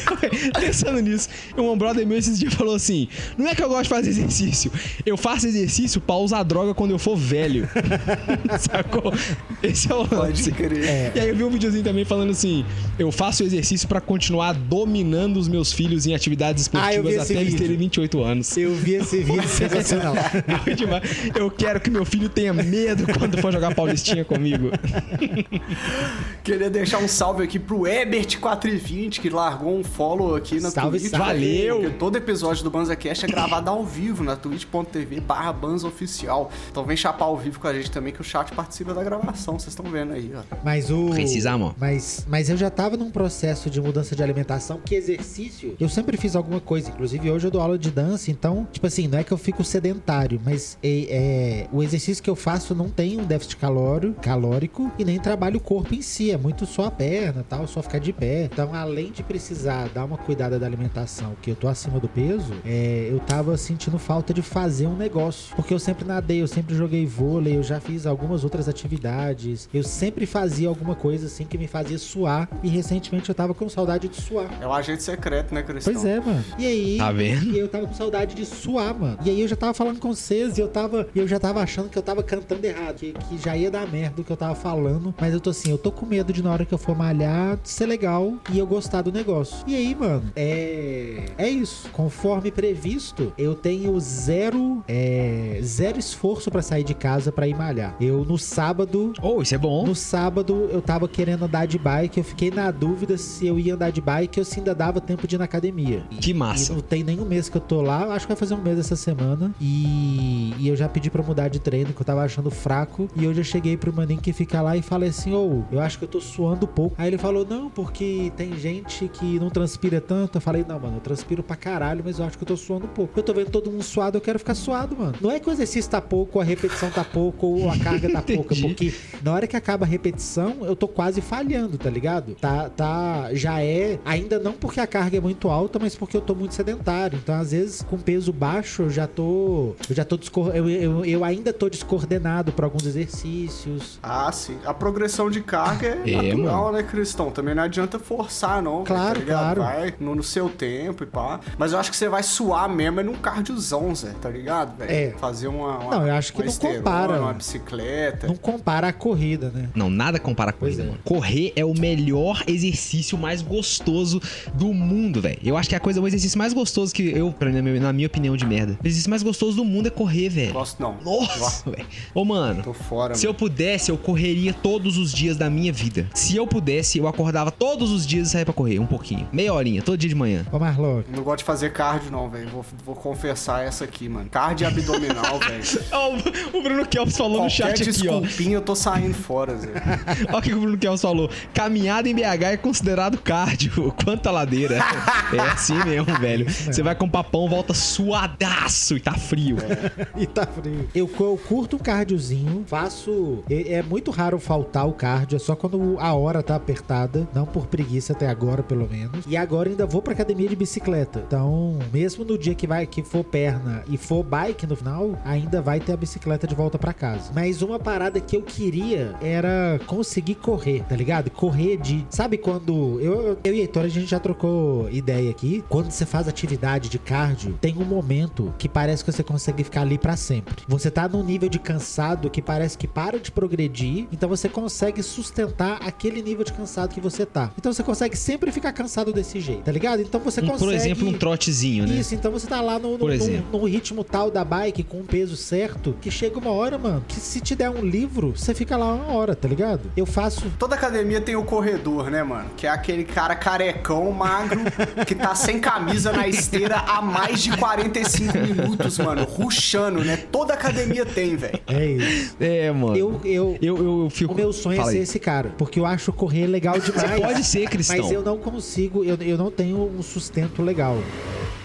pensando nisso, um brother meu esses dias falou assim: Não é que eu gosto de fazer exercício, eu faço exercício pra usar droga quando eu for velho. Sacou? Esse é o Pode lance. crer. É. E aí eu vi um videozinho também falando assim: Eu faço exercício pra continuar dominando os meus filhos em atividades Ah, esportivas esse até eles terem 28 anos. Eu vi esse vídeo sensacional. Eu quero que meu filho tenha medo quando for jogar Paulistinha comigo. Queria deixar um salve aqui pro Ebert420, que largou um follow aqui na Salve, Twitch. salve. Valeu! Porque todo episódio do BanzaCast é gravado ao vivo na twitch.tv barra banzaoficial. Então vem chapar ao vivo com a gente também, que o chat participa da gravação. Vocês estão vendo aí, ó. Mas o. Precisa, amor. Mas, mas eu já tava num processo de mudança de alimentação, que exercício. Eu sempre fiz alguma coisa. Inclusive, hoje eu dou aula de dança, então, tipo assim, não é que eu fico sedentário, mas é, é, o exercício que eu faço não tem um déficit calórico, calórico e nem trabalho o corpo em si. É muito só a perna e tal, só ficar de pé. Então, além de precisar dar uma cuidada da alimentação, que eu tô acima do peso, é, eu tava sentindo falta de fazer um negócio. Porque eu sempre nadei, eu sempre joguei vôlei, eu já fiz algumas outras atividades. Eu sempre fazia alguma coisa assim que me fazia suar. E recentemente eu tava com saudade de suar. É o agente secreto, né, Cristão? Pois é, mano. E aí. Tá vendo? E eu tava com saudade de suar, mano. E aí eu já tava falando com vocês e eu tava. Eu já tava achando que eu tava cantando errado. Que, que já ia dar merda o que eu tava falando. Mas eu tô assim, eu tô com medo de na hora que eu for malhar ser legal e eu gostar do negócio. E aí, mano, é. É isso. Conforme previsto, eu tenho zero. É, zero esforço pra sair de casa pra ir malhar. Eu no sábado Oh, isso é bom. no sábado eu tava querendo andar de bike, eu fiquei na dúvida se eu ia andar de bike ou se ainda dava tempo de ir na academia. Que E massa. não tem nenhum mês que eu tô lá, acho que vai fazer um mês essa semana. E, e eu já pedi pra mudar de treino, que eu tava achando fraco. E eu já cheguei pro maninho que fica lá e falei assim: Ô, eu acho que eu tô suando pouco. Aí ele falou: Não, porque tem gente que não transpira tanto. Eu falei: Não, mano, eu transpiro pra caralho, mas eu acho que eu tô suando pouco. Eu tô vendo todo mundo suado, eu quero ficar suado, mano. Não é que o exercício tá pouco, a repetição tá pouco, ou a carga tá pouca, porque na hora que acaba a repetição, eu tô quase falhando, tá ligado? Tá, tá, já é, ainda não porque a carga é muito alta, mas porque eu tô muito sedentário. Então, às vezes, com peso baixo, eu já tô, eu já tô, descor eu, eu, eu ainda tô descoordenado pra alguns exercícios. Ah, sim. A progressão de carga é, É, natural, né, Cristão? Também não adianta forçar, não. Velho, Claro, tá claro. Vai no, no seu tempo e pá. Mas eu acho que você vai suar mesmo é num cardiozão, Zé, tá ligado, velho? É. Fazer uma, uma. Não, eu acho que uma não esteirona, compara. Uma bicicleta. Não compara a corrida, né? Não, nada compara com Pois corrida, é. mano. Correr é o melhor exercício mais gostoso do mundo, velho. Eu acho que é a coisa, o exercício mais gostoso que eu, na minha opinião de merda, o exercício mais gostoso do mundo é correr, velho. Gosto não. Nossa, velho. Ô, mano. Tô fora, Se mano. eu pudesse, eu correria todos os dias da minha vida. Se eu pudesse, eu acordava todos os dias e saía pra correr, um pouquinho. Meia horinha, todo dia de manhã. Ô, Marlock. Não gosto de fazer cardio, não, velho. Vou, vou confessar essa aqui, mano. Cardio abdominal, velho. Ó, o Bruno Kelps falou no Qualquer chat aqui, ó. desculpinha, eu tô saindo fora, Zé. Olha o que o Bruno Kelps falou. Caminhada em BH é considerado cardio. Quanta ladeira. É assim mesmo, velho. Você vai com papão, volta suadaço e tá frio. e tá frio. Eu, eu curto um cardiozinho, faço. É, é muito raro faltar o cardio, é só quando a hora tá apertada. Não por preguiça até agora, pelo menos. E agora ainda vou pra academia de bicicleta. Então, mesmo no dia que vai que for perna e for bike no final, ainda vai ter a bicicleta de volta pra casa. Mas uma parada que eu queria era conseguir correr, tá ligado? Correr de. Sabe quando. Eu, eu e Heitor, a gente já trocou ideia aqui. Quando você faz atividade de cardio, tem um momento que parece que você consegue ficar ali pra sempre. Você tá num nível de cansado que parece que para de progredir, então você consegue sustentar aquele nível de cansado que você tá. Então você consegue sempre ficar cansado desse jeito, tá ligado? Então você Um- consegue. por exemplo, um trotezinho, né? Isso, então você tá lá no, no, no- no ritmo tal da bike, com um peso certo, que chega uma hora, mano, que se te der um livro, você fica lá uma hora, tá ligado? Eu faço. Toda academia tem o corredor, né, mano? Que é aquele cara carecão, magro, que tá sem camisa na esteira há mais de 45 minutos, mano. Ruxando, né? Toda academia tem, velho. É isso. É, mano. Eu, eu, eu, eu, eu fico. O meu sonho é Fala ser aí. esse cara, porque eu acho correr legal demais. Pode ser, Cristão. Mas eu não consigo, eu, eu não tenho um sustento legal.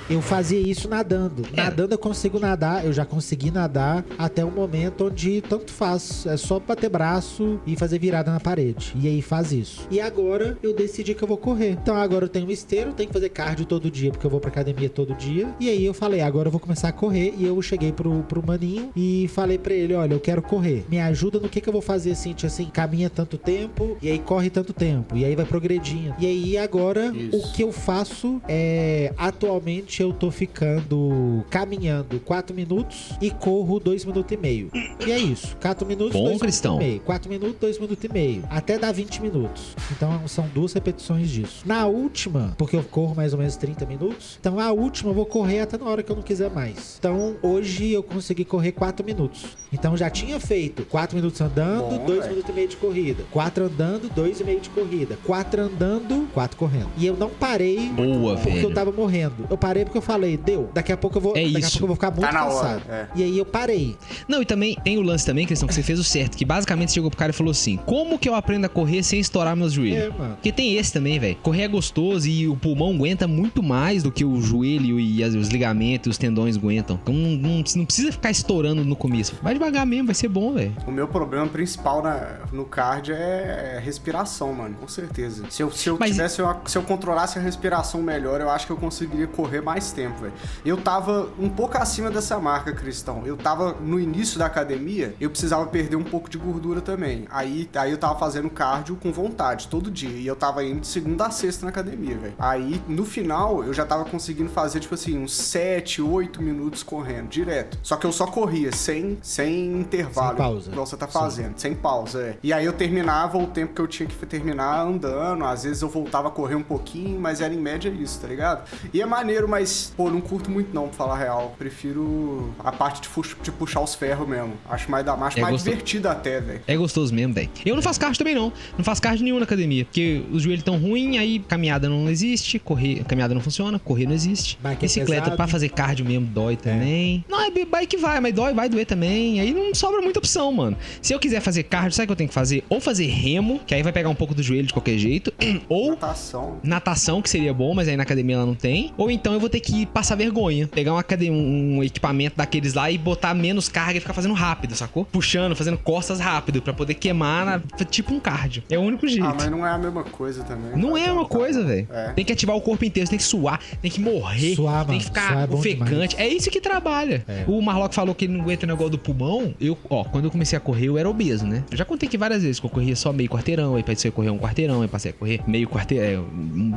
Eu fazia isso nadando. É. Nadando eu consigo nadar, eu já consegui nadar até o momento onde tanto faz. É só bater braço e fazer virada na parede. E aí faz isso. E agora eu decidi que eu vou correr. Então agora eu tenho um esteiro, tenho que fazer cardio todo dia, porque eu vou pra academia todo dia. E aí eu falei, agora eu vou começar a correr. E eu cheguei pro, pro maninho e falei pra ele: olha, eu quero correr. Me ajuda no que, que eu vou fazer assim, tipo assim, caminha tanto tempo, e aí corre tanto tempo. E aí vai progredindo. E aí agora Isso. o que eu faço é. Atualmente eu tô ficando caminhando 4 minutos e corro 2 minutos e meio. E é isso. 4 minutos, Bom, 2 Cristão. minutos e meio. 4 minutos, 2 minutos e meio. Até dar 20 minutos. Então são duas repetições disso. Na última, porque eu corro mais ou menos 30 minutos, então a última eu vou correr até na hora que eu não quiser mais. Então hoje eu consegui correr 4 minutos. Então já tinha feito 4 minutos andando, Bom, 2 velho. minutos e meio de corrida. 4 andando, 2 e meio de corrida. 4 andando, 4 correndo. E eu não parei Boa, porque velho. eu tava morrendo. Eu parei porque eu falei, deu, daqui a pouco eu vou, É daqui a isso. pouco eu vou ficar muito Tá cansado. hora, é. E aí eu parei. Não, e também tem o lance também, questão que você fez o certo, que basicamente você chegou pro cara e falou assim: como que eu aprendo a correr sem estourar meus joelhos? É, mano. Porque tem esse também, velho. Correr é gostoso e o pulmão aguenta muito mais do que o joelho e as- os ligamentos, os tendões aguentam. Então não, não- não precisa ficar estourando no começo. Vai devagar mesmo, vai ser bom, velho. O meu problema principal na- no cardio é respiração, mano. Com certeza. Se eu, se eu Mas- tivesse, uma- se eu controlasse a respiração melhor, eu acho que eu conseguiria correr mais tempo, velho. Eu tava um pouco acima dessa marca, Cristão. Eu tava no início da academia, eu precisava perder um pouco de gordura também. Aí, aí eu tava fazendo cardio com vontade, todo dia. E eu tava indo de segunda a sexta na academia, velho. Aí, no final, eu já tava conseguindo fazer, tipo assim, uns 7, 8 minutos correndo, direto. Só que eu só corria, sem, sem intervalo. Sem pausa. Igual você tá Sim. fazendo, sem pausa, é. E aí eu terminava o tempo que eu tinha que terminar andando. Às vezes eu voltava a correr um pouquinho, mas era em média isso, tá ligado? E é maneiro, mas, pô, não curto muito não, pra falar a real. Prefiro a parte de, de puxar os ferros mesmo. Acho mais, da, acho É mais gostoso. divertido até, velho. É gostoso mesmo, velho. Eu não faço cardio também, não. Não faço cardio nenhum na academia. Porque os joelhos tão ruins, aí caminhada não existe, correr, caminhada não funciona, correr não existe. Bike é Bicicleta pesado. pra fazer cardio mesmo dói também. Não, é bike vai, mas dói, vai doer também. Aí não sobra muita opção, mano. Se eu quiser fazer cardio, sabe o que eu tenho que fazer? Ou fazer remo, que aí vai pegar um pouco do joelho de qualquer jeito. Ou Natação. natação, que seria bom, mas aí na academia ela não tem. Ou então eu vou ter que passar vergonha. Pegar uma academia, um equipamento daqueles lá e botar menos carga e ficar fazendo rápido, sacou? Puxando, fazendo costas rápido pra poder queimar na- tipo um cardio. É o único jeito. Ah, mas não é a mesma coisa também. Não é uma Tá, coisa, velho. É. Tem que ativar o corpo inteiro, você tem que suar, tem que morrer, Suar, tem que ficar Suar é ofegante. demais. É isso que trabalha. É. O Marlock falou que ele não aguenta o negócio do pulmão. Eu, ó, quando eu comecei a correr, eu era obeso, né? Eu já contei aqui várias vezes que eu corria só meio quarteirão, aí passei a correr um quarteirão, aí passei a correr meio quarteirão,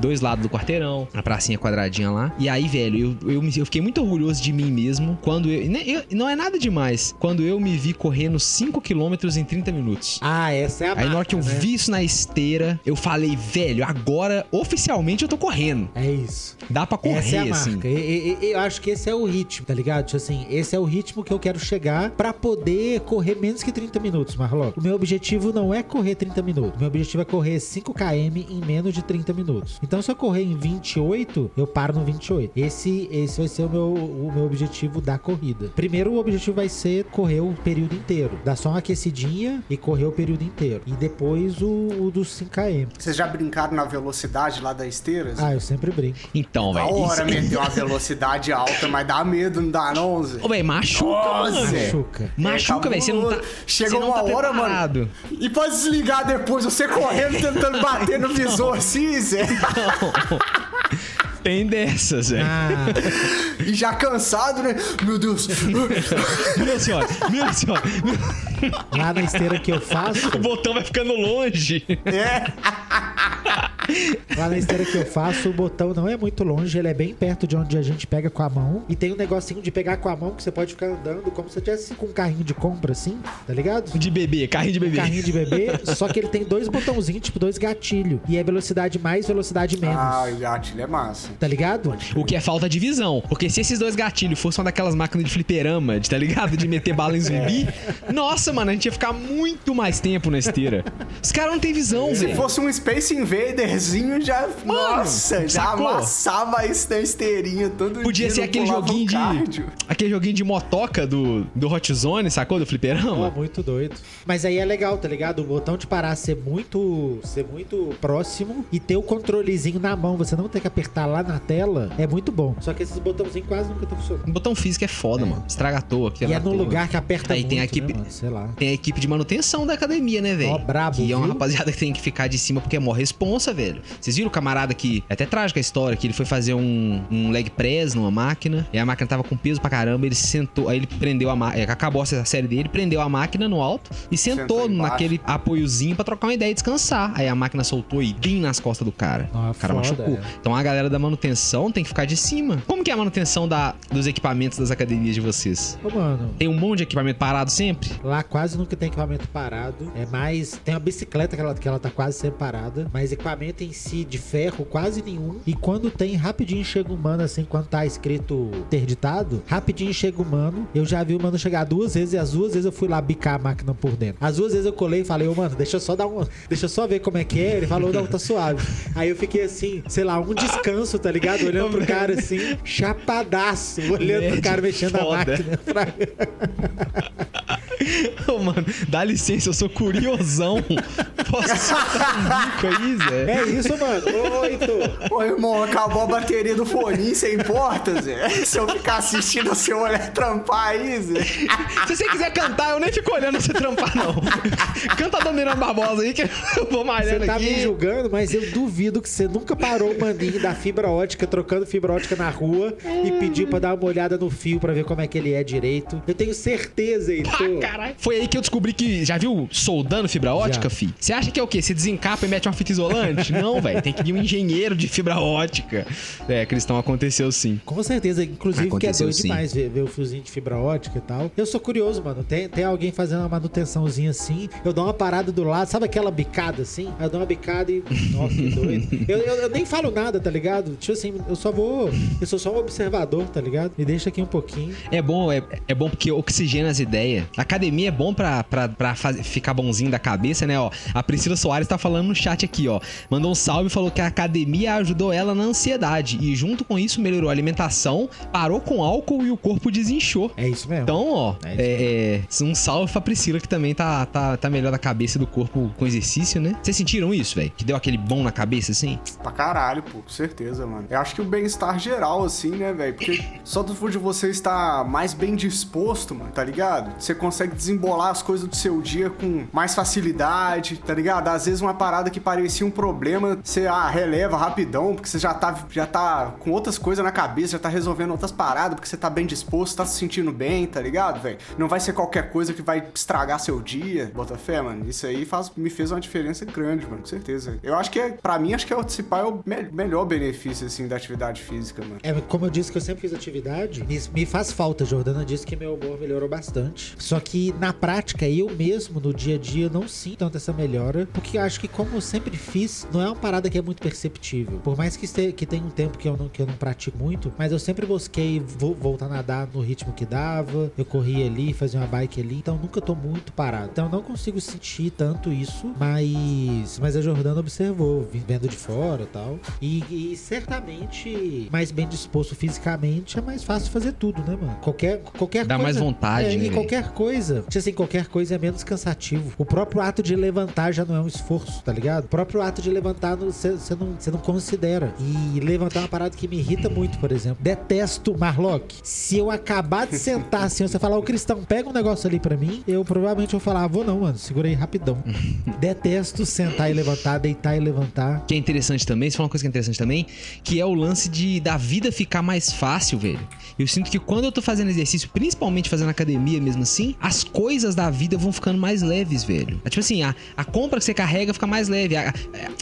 dois lados do quarteirão, a pracinha quadradinha lá. E aí, velho, eu, eu, eu fiquei muito orgulhoso de mim mesmo quando eu, eu- Não é nada demais. Quando eu me vi correndo 5km em 30 minutos. Ah, essa é a Aí na hora que eu né? vi isso na esteira, eu falei, velho, agora oficialmente eu tô correndo. É isso. Dá pra correr, essa é a assim. marca. E- e- e- eu acho que esse é o ritmo, tá ligado? Tipo assim, esse é o ritmo que eu quero chegar pra poder correr menos que 30 minutos, Marlock. O meu objetivo não é correr 30 minutos. O meu objetivo é correr 5 km em menos de 30 minutos. Então, se eu correr em 28, eu paro no 28. Esse, esse vai ser o meu, o meu objetivo da corrida. Primeiro, o objetivo vai ser correr o período inteiro. Dar só uma aquecidinha e correr o período inteiro. E depois o, o dos 5 km. Vocês já brincaram na velocidade lá da esteira? Ah, eu sempre brinco. Então, da velho. hora isso- meter uma velocidade alta, mas dá medo, não dá não, Zé? Ô, velho, machuca, Nossa, mano. Machuca. Machuca, velho. Você não tá. você não uma tá hora, preparado. mano. E pra desligar depois, você correndo, tentando bater no visor assim, Zé. Tem dessas, velho. Ah, E já cansado, né? Meu Deus. Minha senhora, minha senhora. lá na esteira que eu faço. O botão vai ficando longe. É. Lá na esteira que eu faço, o botão não é muito longe, ele é bem perto de onde a gente pega com a mão. E tem um negocinho de pegar com a mão que você pode ficar andando como se tivesse com um carrinho de compra, assim, tá ligado? De bebê, carrinho de Um bebê. carrinho de bebê, só que ele tem dois botãozinhos, tipo dois gatilhos. E é velocidade mais, velocidade menos. Ah, o gatilho é massa. Tá ligado? O que é falta de visão. Porque se esses dois gatilhos fossem uma daquelas máquinas de fliperama, de, tá ligado? De meter bala em zumbi. Nossa, mano, a gente ia ficar muito mais tempo na esteira. Os caras não têm visão, Se velho. fosse um Space Invaders pezinho já. nossa, já sacou? amassava isso na esteirinha todo Podia dia. ser aquele joguinho de. cardio. Aquele joguinho de motoca do, do Hot Zone, sacou? Do Pô, fliperama. muito doido. Mas aí é legal, tá ligado? O botão de parar ser muito, ser muito próximo e ter o controlezinho na mão, você não ter que apertar lá na tela, é muito bom. Só que esses botãozinhos quase nunca estão funcionando. O botão físico é foda, mano. Estraga à toa. E é num lugar que aperta Aí muito, tem a né, equipe- mano? Sei lá. Tem a equipe de manutenção da academia, né, velho? Ó, brabo, Que é uma viu? rapaziada que tem que ficar de cima porque é mó responsa, velho. Vocês viram o camarada que. É até trágica a história, que ele foi fazer um, um leg press numa máquina. E a máquina tava com peso pra caramba. Ele sentou. Aí ele prendeu a máquina. Acabou a série dele, prendeu a máquina no alto e sentou, Sentou naquele apoiozinho pra trocar uma ideia e descansar. Aí a máquina soltou e bim nas costas do cara. Ah, o cara foda, machucou. é. Então a galera da manutenção tem que ficar de cima. Como que é a manutenção da, dos equipamentos das academias de vocês? Ô, mano, Tem um monte de equipamento parado sempre? lá quase nunca tem equipamento parado. É mais. Tem uma bicicleta que ela, que ela tá quase sempre parada. Mas equipamento em si de ferro, quase nenhum. E quando tem, rapidinho chega um mano, assim, quando tá escrito interditado, rapidinho chega o mano. Eu já vi o mano chegar duas vezes e as duas vezes eu fui lá bicar a máquina por dentro. As duas vezes eu colei e falei, ô mano, deixa eu só dar um. Deixa eu só ver como é que é. Ele falou, não, tá suave. Aí eu fiquei assim, sei lá, um descanso, tá ligado? Olhando pro cara assim, chapadaço, olhando pro cara mexendo a máquina. Pra... Ô, mano, dá licença, eu sou curiosão. Posso soltar um bico aí, Zé? É isso, mano. Heitor. Ô, irmão, acabou a bateria do fone, você importa, Zé? Se eu ficar assistindo o seu olhar trampar aí, Zé. Se você quiser cantar, eu nem fico olhando você trampar, não. Canta a Dominando Barbosa aí que eu vou Você malhando tá me aqui. julgando, mas eu duvido que você nunca parou o maninho da fibra ótica, trocando fibra ótica na rua e pediu pra dar uma olhada no fio pra ver como é que ele é direito. Eu tenho certeza, Ah, Heitor. Caralho. Foi aí que eu descobri que. Já viu soldando fibra ótica, Já. fi? Você acha que é o quê? Você desencapa e mete uma fita isolante? Não, velho. Tem que vir um engenheiro de fibra ótica. É, Cristão, aconteceu sim. Com certeza, inclusive que é Aconteceu doido sim. demais ver, ver o fiozinho de fibra ótica e tal. Eu sou curioso, mano. Tem, tem alguém fazendo uma manutençãozinha assim. Eu dou uma parada do lado, sabe aquela bicada assim? Eu dou uma bicada e. Nossa, que doido. Eu, eu, eu nem falo nada, tá ligado? Tipo assim, eu só vou. Eu sou só um observador, tá ligado? Me deixa aqui um pouquinho. É bom, é, é bom porque oxigena as ideias. Academia é bom pra, pra, pra fazer- ficar bonzinho da cabeça, né? Ó, a Priscila Soares tá falando no chat aqui, ó. Mandou um salve e falou que a academia ajudou ela na ansiedade. E junto com isso melhorou a alimentação, parou com álcool e o corpo desinchou. É isso mesmo. Então, ó, É é, é, um salve pra Priscila que também tá, tá, tá melhor da cabeça e do corpo com exercício, né? Vocês sentiram isso, velho? Que deu aquele bom na cabeça, assim? Pra caralho, pô, com certeza, mano. Eu acho que o bem-estar geral, assim, né, velho? Porque só do fato de você estar mais bem disposto, mano, tá ligado? Você consegue desembolar as coisas do seu dia com mais facilidade, tá ligado? Às vezes uma parada que parecia um problema, você ah, releva rapidão, porque você já tá, já tá com outras coisas na cabeça, já tá resolvendo outras paradas, porque você tá bem disposto, tá se sentindo bem, tá ligado, velho? Não vai ser qualquer coisa que vai estragar seu dia, bota fé, mano. Isso aí faz, me fez uma diferença grande, mano, com certeza. Eu acho que, é, pra mim, acho que é o principal, é o me- melhor benefício, assim, da atividade física, mano. É, como eu disse que eu sempre fiz atividade, me, me faz falta. Jordana disse que meu humor melhorou bastante. Só que na prática, eu mesmo, no dia a dia, não sinto tanto essa melhora. Porque eu acho que, como eu sempre fiz, não é uma parada que é muito perceptível. Por mais que, este, que tenha um tempo que eu, não, que eu não pratico muito, mas eu sempre busquei vo- voltar a nadar no ritmo que dava. Eu corria ali, fazia uma bike ali. Então nunca tô muito parado. Então eu não consigo sentir tanto isso. Mas, mas a Jordana observou, vendo de fora e tal. E, certamente, mais bem disposto fisicamente, é mais fácil fazer tudo, né, mano? Qualquer, qualquer Dá coisa. mais vontade, é, né, E velho? qualquer coisa. Tipo assim, qualquer coisa é menos cansativo. O próprio ato de levantar já não é um esforço, tá ligado? O próprio ato de levantar você não, cê não considera. E levantar é uma parada que me irrita muito, por exemplo. Detesto, Marlock. Se eu acabar de sentar assim, você falar, ô Cristão, pega um negócio ali pra mim, eu provavelmente vou falar, ah, vou não, mano. Segura aí rapidão. Detesto sentar e levantar, deitar e levantar. que é interessante também, você falou uma coisa que é interessante também, que é o lance de da vida ficar mais fácil, velho. Eu sinto que quando eu tô fazendo exercício, principalmente fazendo academia mesmo assim, as coisas da vida vão ficando mais leves, velho. É tipo assim, a, a compra que você carrega fica mais leve. A- a-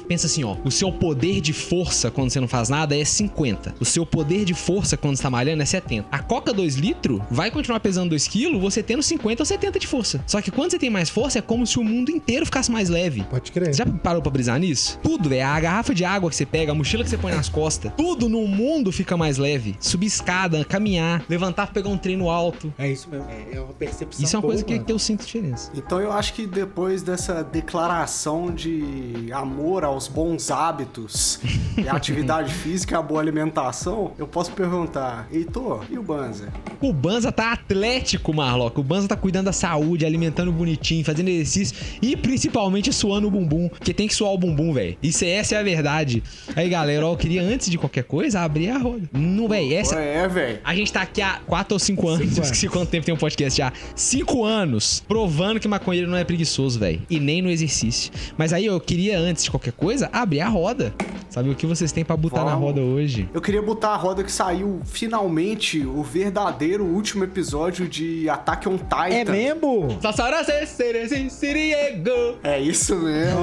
pensa assim, ó, o seu poder de força quando você não faz nada é 50. O seu poder de força quando você tá malhando é 70. A Coca 2 litros vai continuar pesando 2 quilos, você tendo 50 ou 70 de força. Só que quando você tem mais força, é como se o mundo inteiro ficasse mais leve. Pode crer. Você já parou pra brisar nisso? Tudo, velho. A garrafa de água que você pega, a mochila que você põe nas costas, tudo no mundo fica mais leve. Subir escada, caminhar, levantar pra pegar um treino alto. É isso mesmo. É, é uma percepção Isso é uma coisa que, que eu sinto diferença. Então eu acho que depois dessa declaração de amor aos bons hábitos e atividade física e a boa alimentação, eu posso perguntar, Heitor, e o Banza? O Banza tá atlético, Marlock. O Banza tá cuidando da saúde, alimentando bonitinho, fazendo exercício e principalmente suando o bumbum. Porque tem que suar o bumbum, velho. Isso essa é a verdade. Aí, galera, ó, eu queria antes de qualquer coisa abrir a roda. Não, velho, essa. É, velho. A gente tá aqui há 4 ou 5 anos. Cinco Esqueci anos. quanto tempo tem um podcast já. 5 anos provando que maconheiro não é preguiçoso, velho. E nem no exercício. Mas aí eu queria, antes de qualquer coisa, abrir a roda. Sabe o que vocês têm pra botar na Vamos. roda hoje? Eu queria botar a roda que saiu finalmente o verdadeiro último episódio de Attack on Titan. É mesmo? É isso mesmo.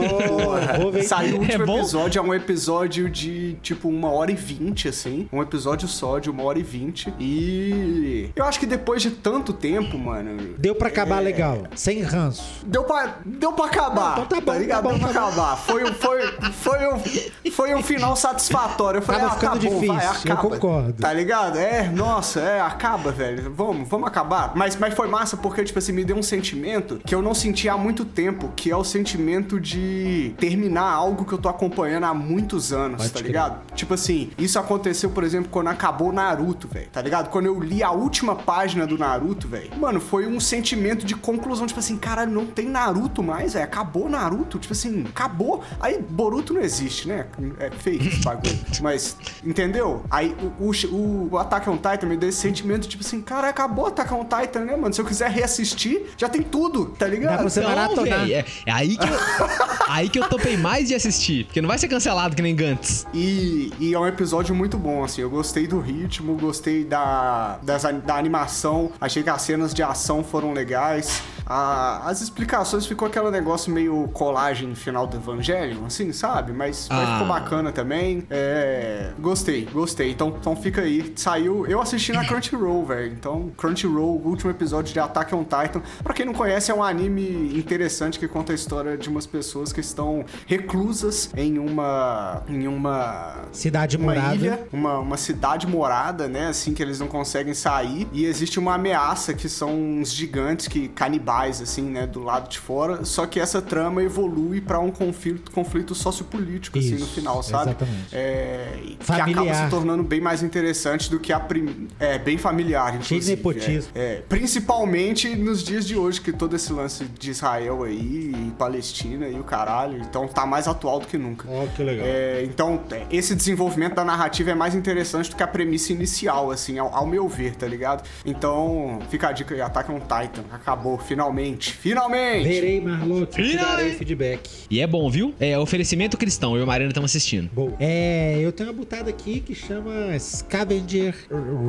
Saiu o último É episódio, é um episódio de tipo uma hora e vinte, assim. Um episódio só de uma hora e vinte. E eu acho que depois de tanto tempo, mano. Deu pra acabar é, legal. Sem ranço. Deu pra, deu pra acabar. Não, então tá bom, ligado? tá bom, deu pra tá acabar. Foi, um- foi, foi, um, foi um final satisfatório. Eu falei, Tava ah, tá ficando bom, vai, difícil, eu acaba. concordo. Tá ligado? É, nossa, é, acaba, velho. Vamos, vamos acabar. Mas, mas foi massa porque, tipo assim, me deu um sentimento que eu não sentia há muito tempo, que é o sentimento de terminar algo que eu tô acompanhando há muitos anos, Pode tá crer. ligado? Tipo assim, isso aconteceu, por exemplo, quando acabou Naruto, velho. Tá ligado? Quando eu li a última página do Naruto, velho. Mano, foi um sentimento de conclusão, tipo assim, cara, não tem Naruto mais, velho. Acabou Naruto, tipo assim, acabou. Aí Boruto não existe, né? É fake esse bagulho. Mas, entendeu? Aí o, o, o Attack on Titan me deu esse sentimento, tipo assim, cara, acabou Attack on Titan, né, mano? Se eu quiser reassistir, já tem tudo, tá ligado? Dá pra você Não, maratonar. véi, é, é aí que eu, aí que eu topei mais de assistir, porque não vai ser cancelado que nem Gantz. E, e é um episódio muito bom, assim. Eu gostei do ritmo, gostei da, das da animação, achei que as cenas de ação foram legais. A- as explicações ficou aquele negócio meio colagem final do Evangelho, assim, sabe? Mas, mas Ah. ficou bacana também. É, gostei, gostei. Então, então fica aí. Saiu. Eu assisti na Crunchyroll, velho. Então, Crunchyroll, o último episódio de Attack on Titan. Pra quem não conhece, é um anime interessante que conta a história de umas pessoas que estão reclusas em uma. em uma Cidade uma morada. ilha, uma, uma cidade morada, né? Assim, que eles não conseguem sair. E existe uma ameaça que são uns gigantes que canibais, assim, né? Do lado de fora. Só que essa trama evolui pra um conflito, conflito sociopolítico, assim, no Isso, final, sabe? exatamente. É, que acaba se tornando bem mais interessante do que a prim... É, bem familiar, Cheio de inclusive. nepotismo. É, é. principalmente nos dias de hoje, que todo esse lance de Israel aí, e Palestina e o caralho, então tá mais atual do que nunca. Ó, que legal. É, então, é, esse desenvolvimento da narrativa é mais interessante do que a premissa inicial, assim, ao, ao meu ver, tá ligado? Então, fica a dica Attack on Titan. Acabou, finalmente. Finalmente! Verei Marlock, te Finalmente. darei feedback. E é bom, viu? É oferecimento cristão, eu e o Mariana estamos assistindo. Bom, é, eu tenho uma butada aqui que chama Scavenger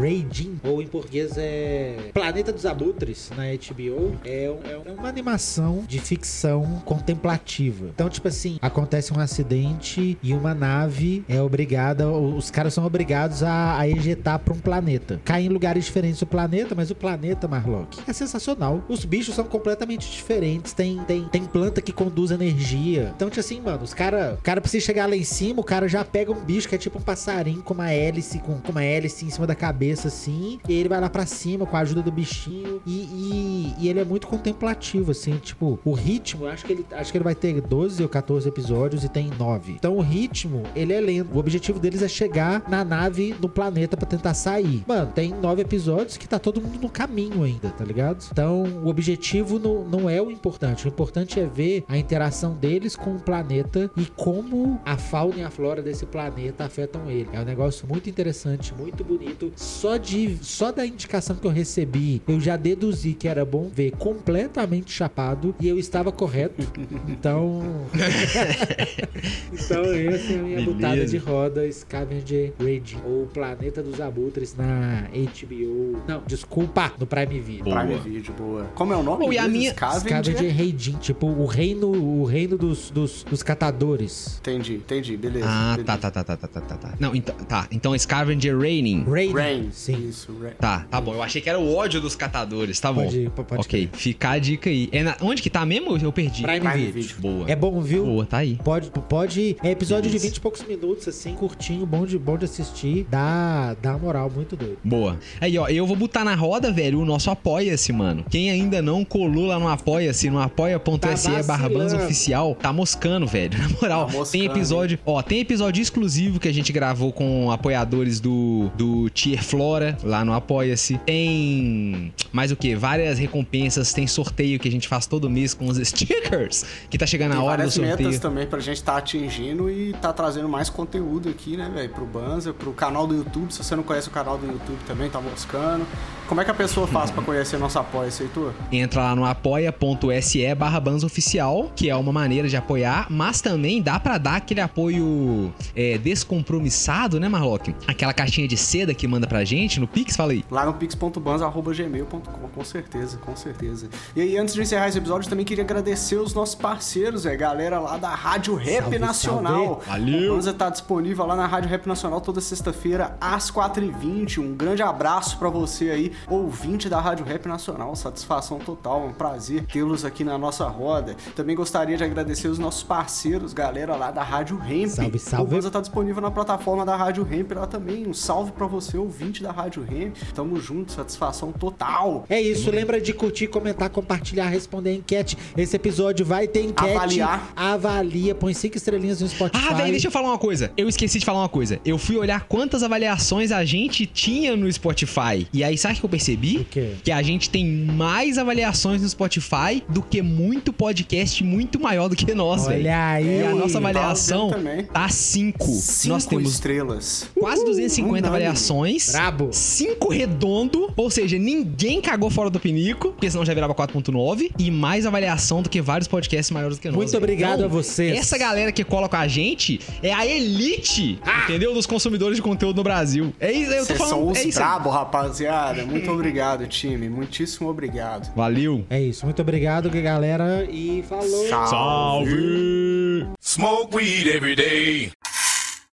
Raiding, ou em português é Planeta dos Abutres, na HBO. É, um- é uma animação de ficção contemplativa. Então, tipo assim, acontece um acidente e uma nave é obrigada, os caras são obrigados a, a ejetar pra um planeta. Cai em lugares diferentes do planeta, mas o planeta, Marlock, é sensacional. Os bichos são completamente diferentes, tem, tem, tem planta que conduz energia. Então, tipo assim, mano, os cara, cara precisa chegar lá em cima, o cara já pega um bicho que é tipo um passarinho com uma hélice, com, com uma hélice em cima da cabeça, assim, e ele vai lá pra cima com a ajuda do bichinho. E, e, e ele é muito contemplativo, assim, tipo, o ritmo, acho que ele acho que ele vai ter 12 ou 14 episódios e tem 9. Então o ritmo, ele é lento. O objetivo deles é chegar na nave no planeta pra tentar sair. Mano, tem 9 episódios que tá todo mundo no caminho ainda, tá ligado? Então o objetivo não, não é o importante. O importante é ver a interação deles com o planeta e como a fauna e a flora desse planeta afetam ele. É um negócio muito interessante, muito bonito. Só de só da indicação que eu recebi, eu já deduzi que era bom ver completamente chapado e eu estava correto. Então, então essa é a minha Beleza. butada de roda Scavenger Raiding ou Planeta dos Abutres na HBO. Não, desculpa, no Prime Video. Boa. Prime Video, boa. Como é o nome? E a minha- Scavenger? Scavenger Raiding, tipo o reino, o reino dos, dos, dos catadores. Entendi, entendi, beleza. Ah, beleza. tá, tá, tá, tá, tá, tá, tá, tá. Não, então, tá. Então Scavenger Raining. Raiding, Rain. sim. Isso, Rain. Tá, tá bom. Eu achei que era o ódio dos catadores, tá bom. Pode ir, pode ok, fica a dica aí. É na- onde que tá mesmo? Eu perdi. Prime, Prime Video. Video. Boa. É bom, viu? Boa, tá aí. Pode, pode. É episódio Beleza. de 20 e poucos minutos, assim, curtinho, bom de, bom de assistir. Dá, dá moral, muito doido. Boa. Aí, ó, eu vou botar na roda, velho, o nosso apoia-se, mano. Quem ainda não colou lá no Apoia-se, no apoia.se Tá barra. Oficial, tá moscando, velho. Na moral, Tá moscando, tem episódio, ó, tem episódio exclusivo que a gente gravou com apoiadores do, do Tier Flora lá no Apoia-se. Tem mais o que? Várias recompensas, tem sorteio que a gente faz todo mês com os stickers, que tá chegando Tem a hora do sorteio. metas também pra gente tá atingindo e tá trazendo mais conteúdo aqui, né, velho? Pro Banza, pro canal do YouTube. Se você não conhece o canal do YouTube também, tá moscando. Como é que a pessoa faz pra conhecer nosso apoio, Heitor? Entra lá no apoia.se barra Oficial, que é uma maneira de apoiar, mas também dá pra dar aquele apoio é, descompromissado, né, Marlock? Aquela caixinha de seda que manda pra gente no Pix, fala aí. Lá no pix.banza.gmail.com, com certeza, com certeza. E aí, antes de encerrar esse episódio, também queria agradecer os nossos parceiros, é galera lá da Rádio Rap Salve, Nacional. salve. Valeu. O Banza tá disponível lá na Rádio Rap Nacional toda sexta-feira, às 4h20. Um grande abraço pra você aí, ouvinte da Rádio Rap Nacional. Satisfação total, um prazer tê-los aqui na nossa roda. Também gostaria de agradecer os nossos parceiros, galera lá da Rádio Ramp. Salve, salve. O Banza tá disponível na plataforma da Rádio Ramp lá também. Um salve pra você, ouvinte da Rádio Ramp. Tamo junto, satisfação total. É isso, lembra de curtir, comentar, compartilhar, responder a enquete. Esse episódio vai ter enquete. Avaliar. Avalia, põe cinco estrelinhas no Spotify. Ah, velho, deixa eu falar uma coisa. Eu esqueci de falar uma coisa. Eu fui olhar quantas avaliações a gente tinha no Spotify. E aí, sabe o que eu percebi? O quê? Que a gente tem mais avaliações no Spotify do que muito podcast muito maior do que nós, velho. Olha aí. E a nossa avaliação tá 5. Cinco Nós temos estrelas. quase 250 unânime. avaliações. Brabo. 5 redondo, ou seja, ninguém cagou fora do pinico, porque senão já virava 4.9, e mais avaliação do que vários podcasts maiores do que nós. Muito velho. obrigado Então, a vocês. Essa galera que cola com a gente é a elite, entendeu? Dos consumidores de conteúdo no Brasil. É isso, eu tô são falando, os é isso. brabo, rapaziada. Muito obrigado, time. Muitíssimo obrigado. Valeu. É isso, muito obrigado, galera, e falou. Salve. Salve! Smoke weed every day.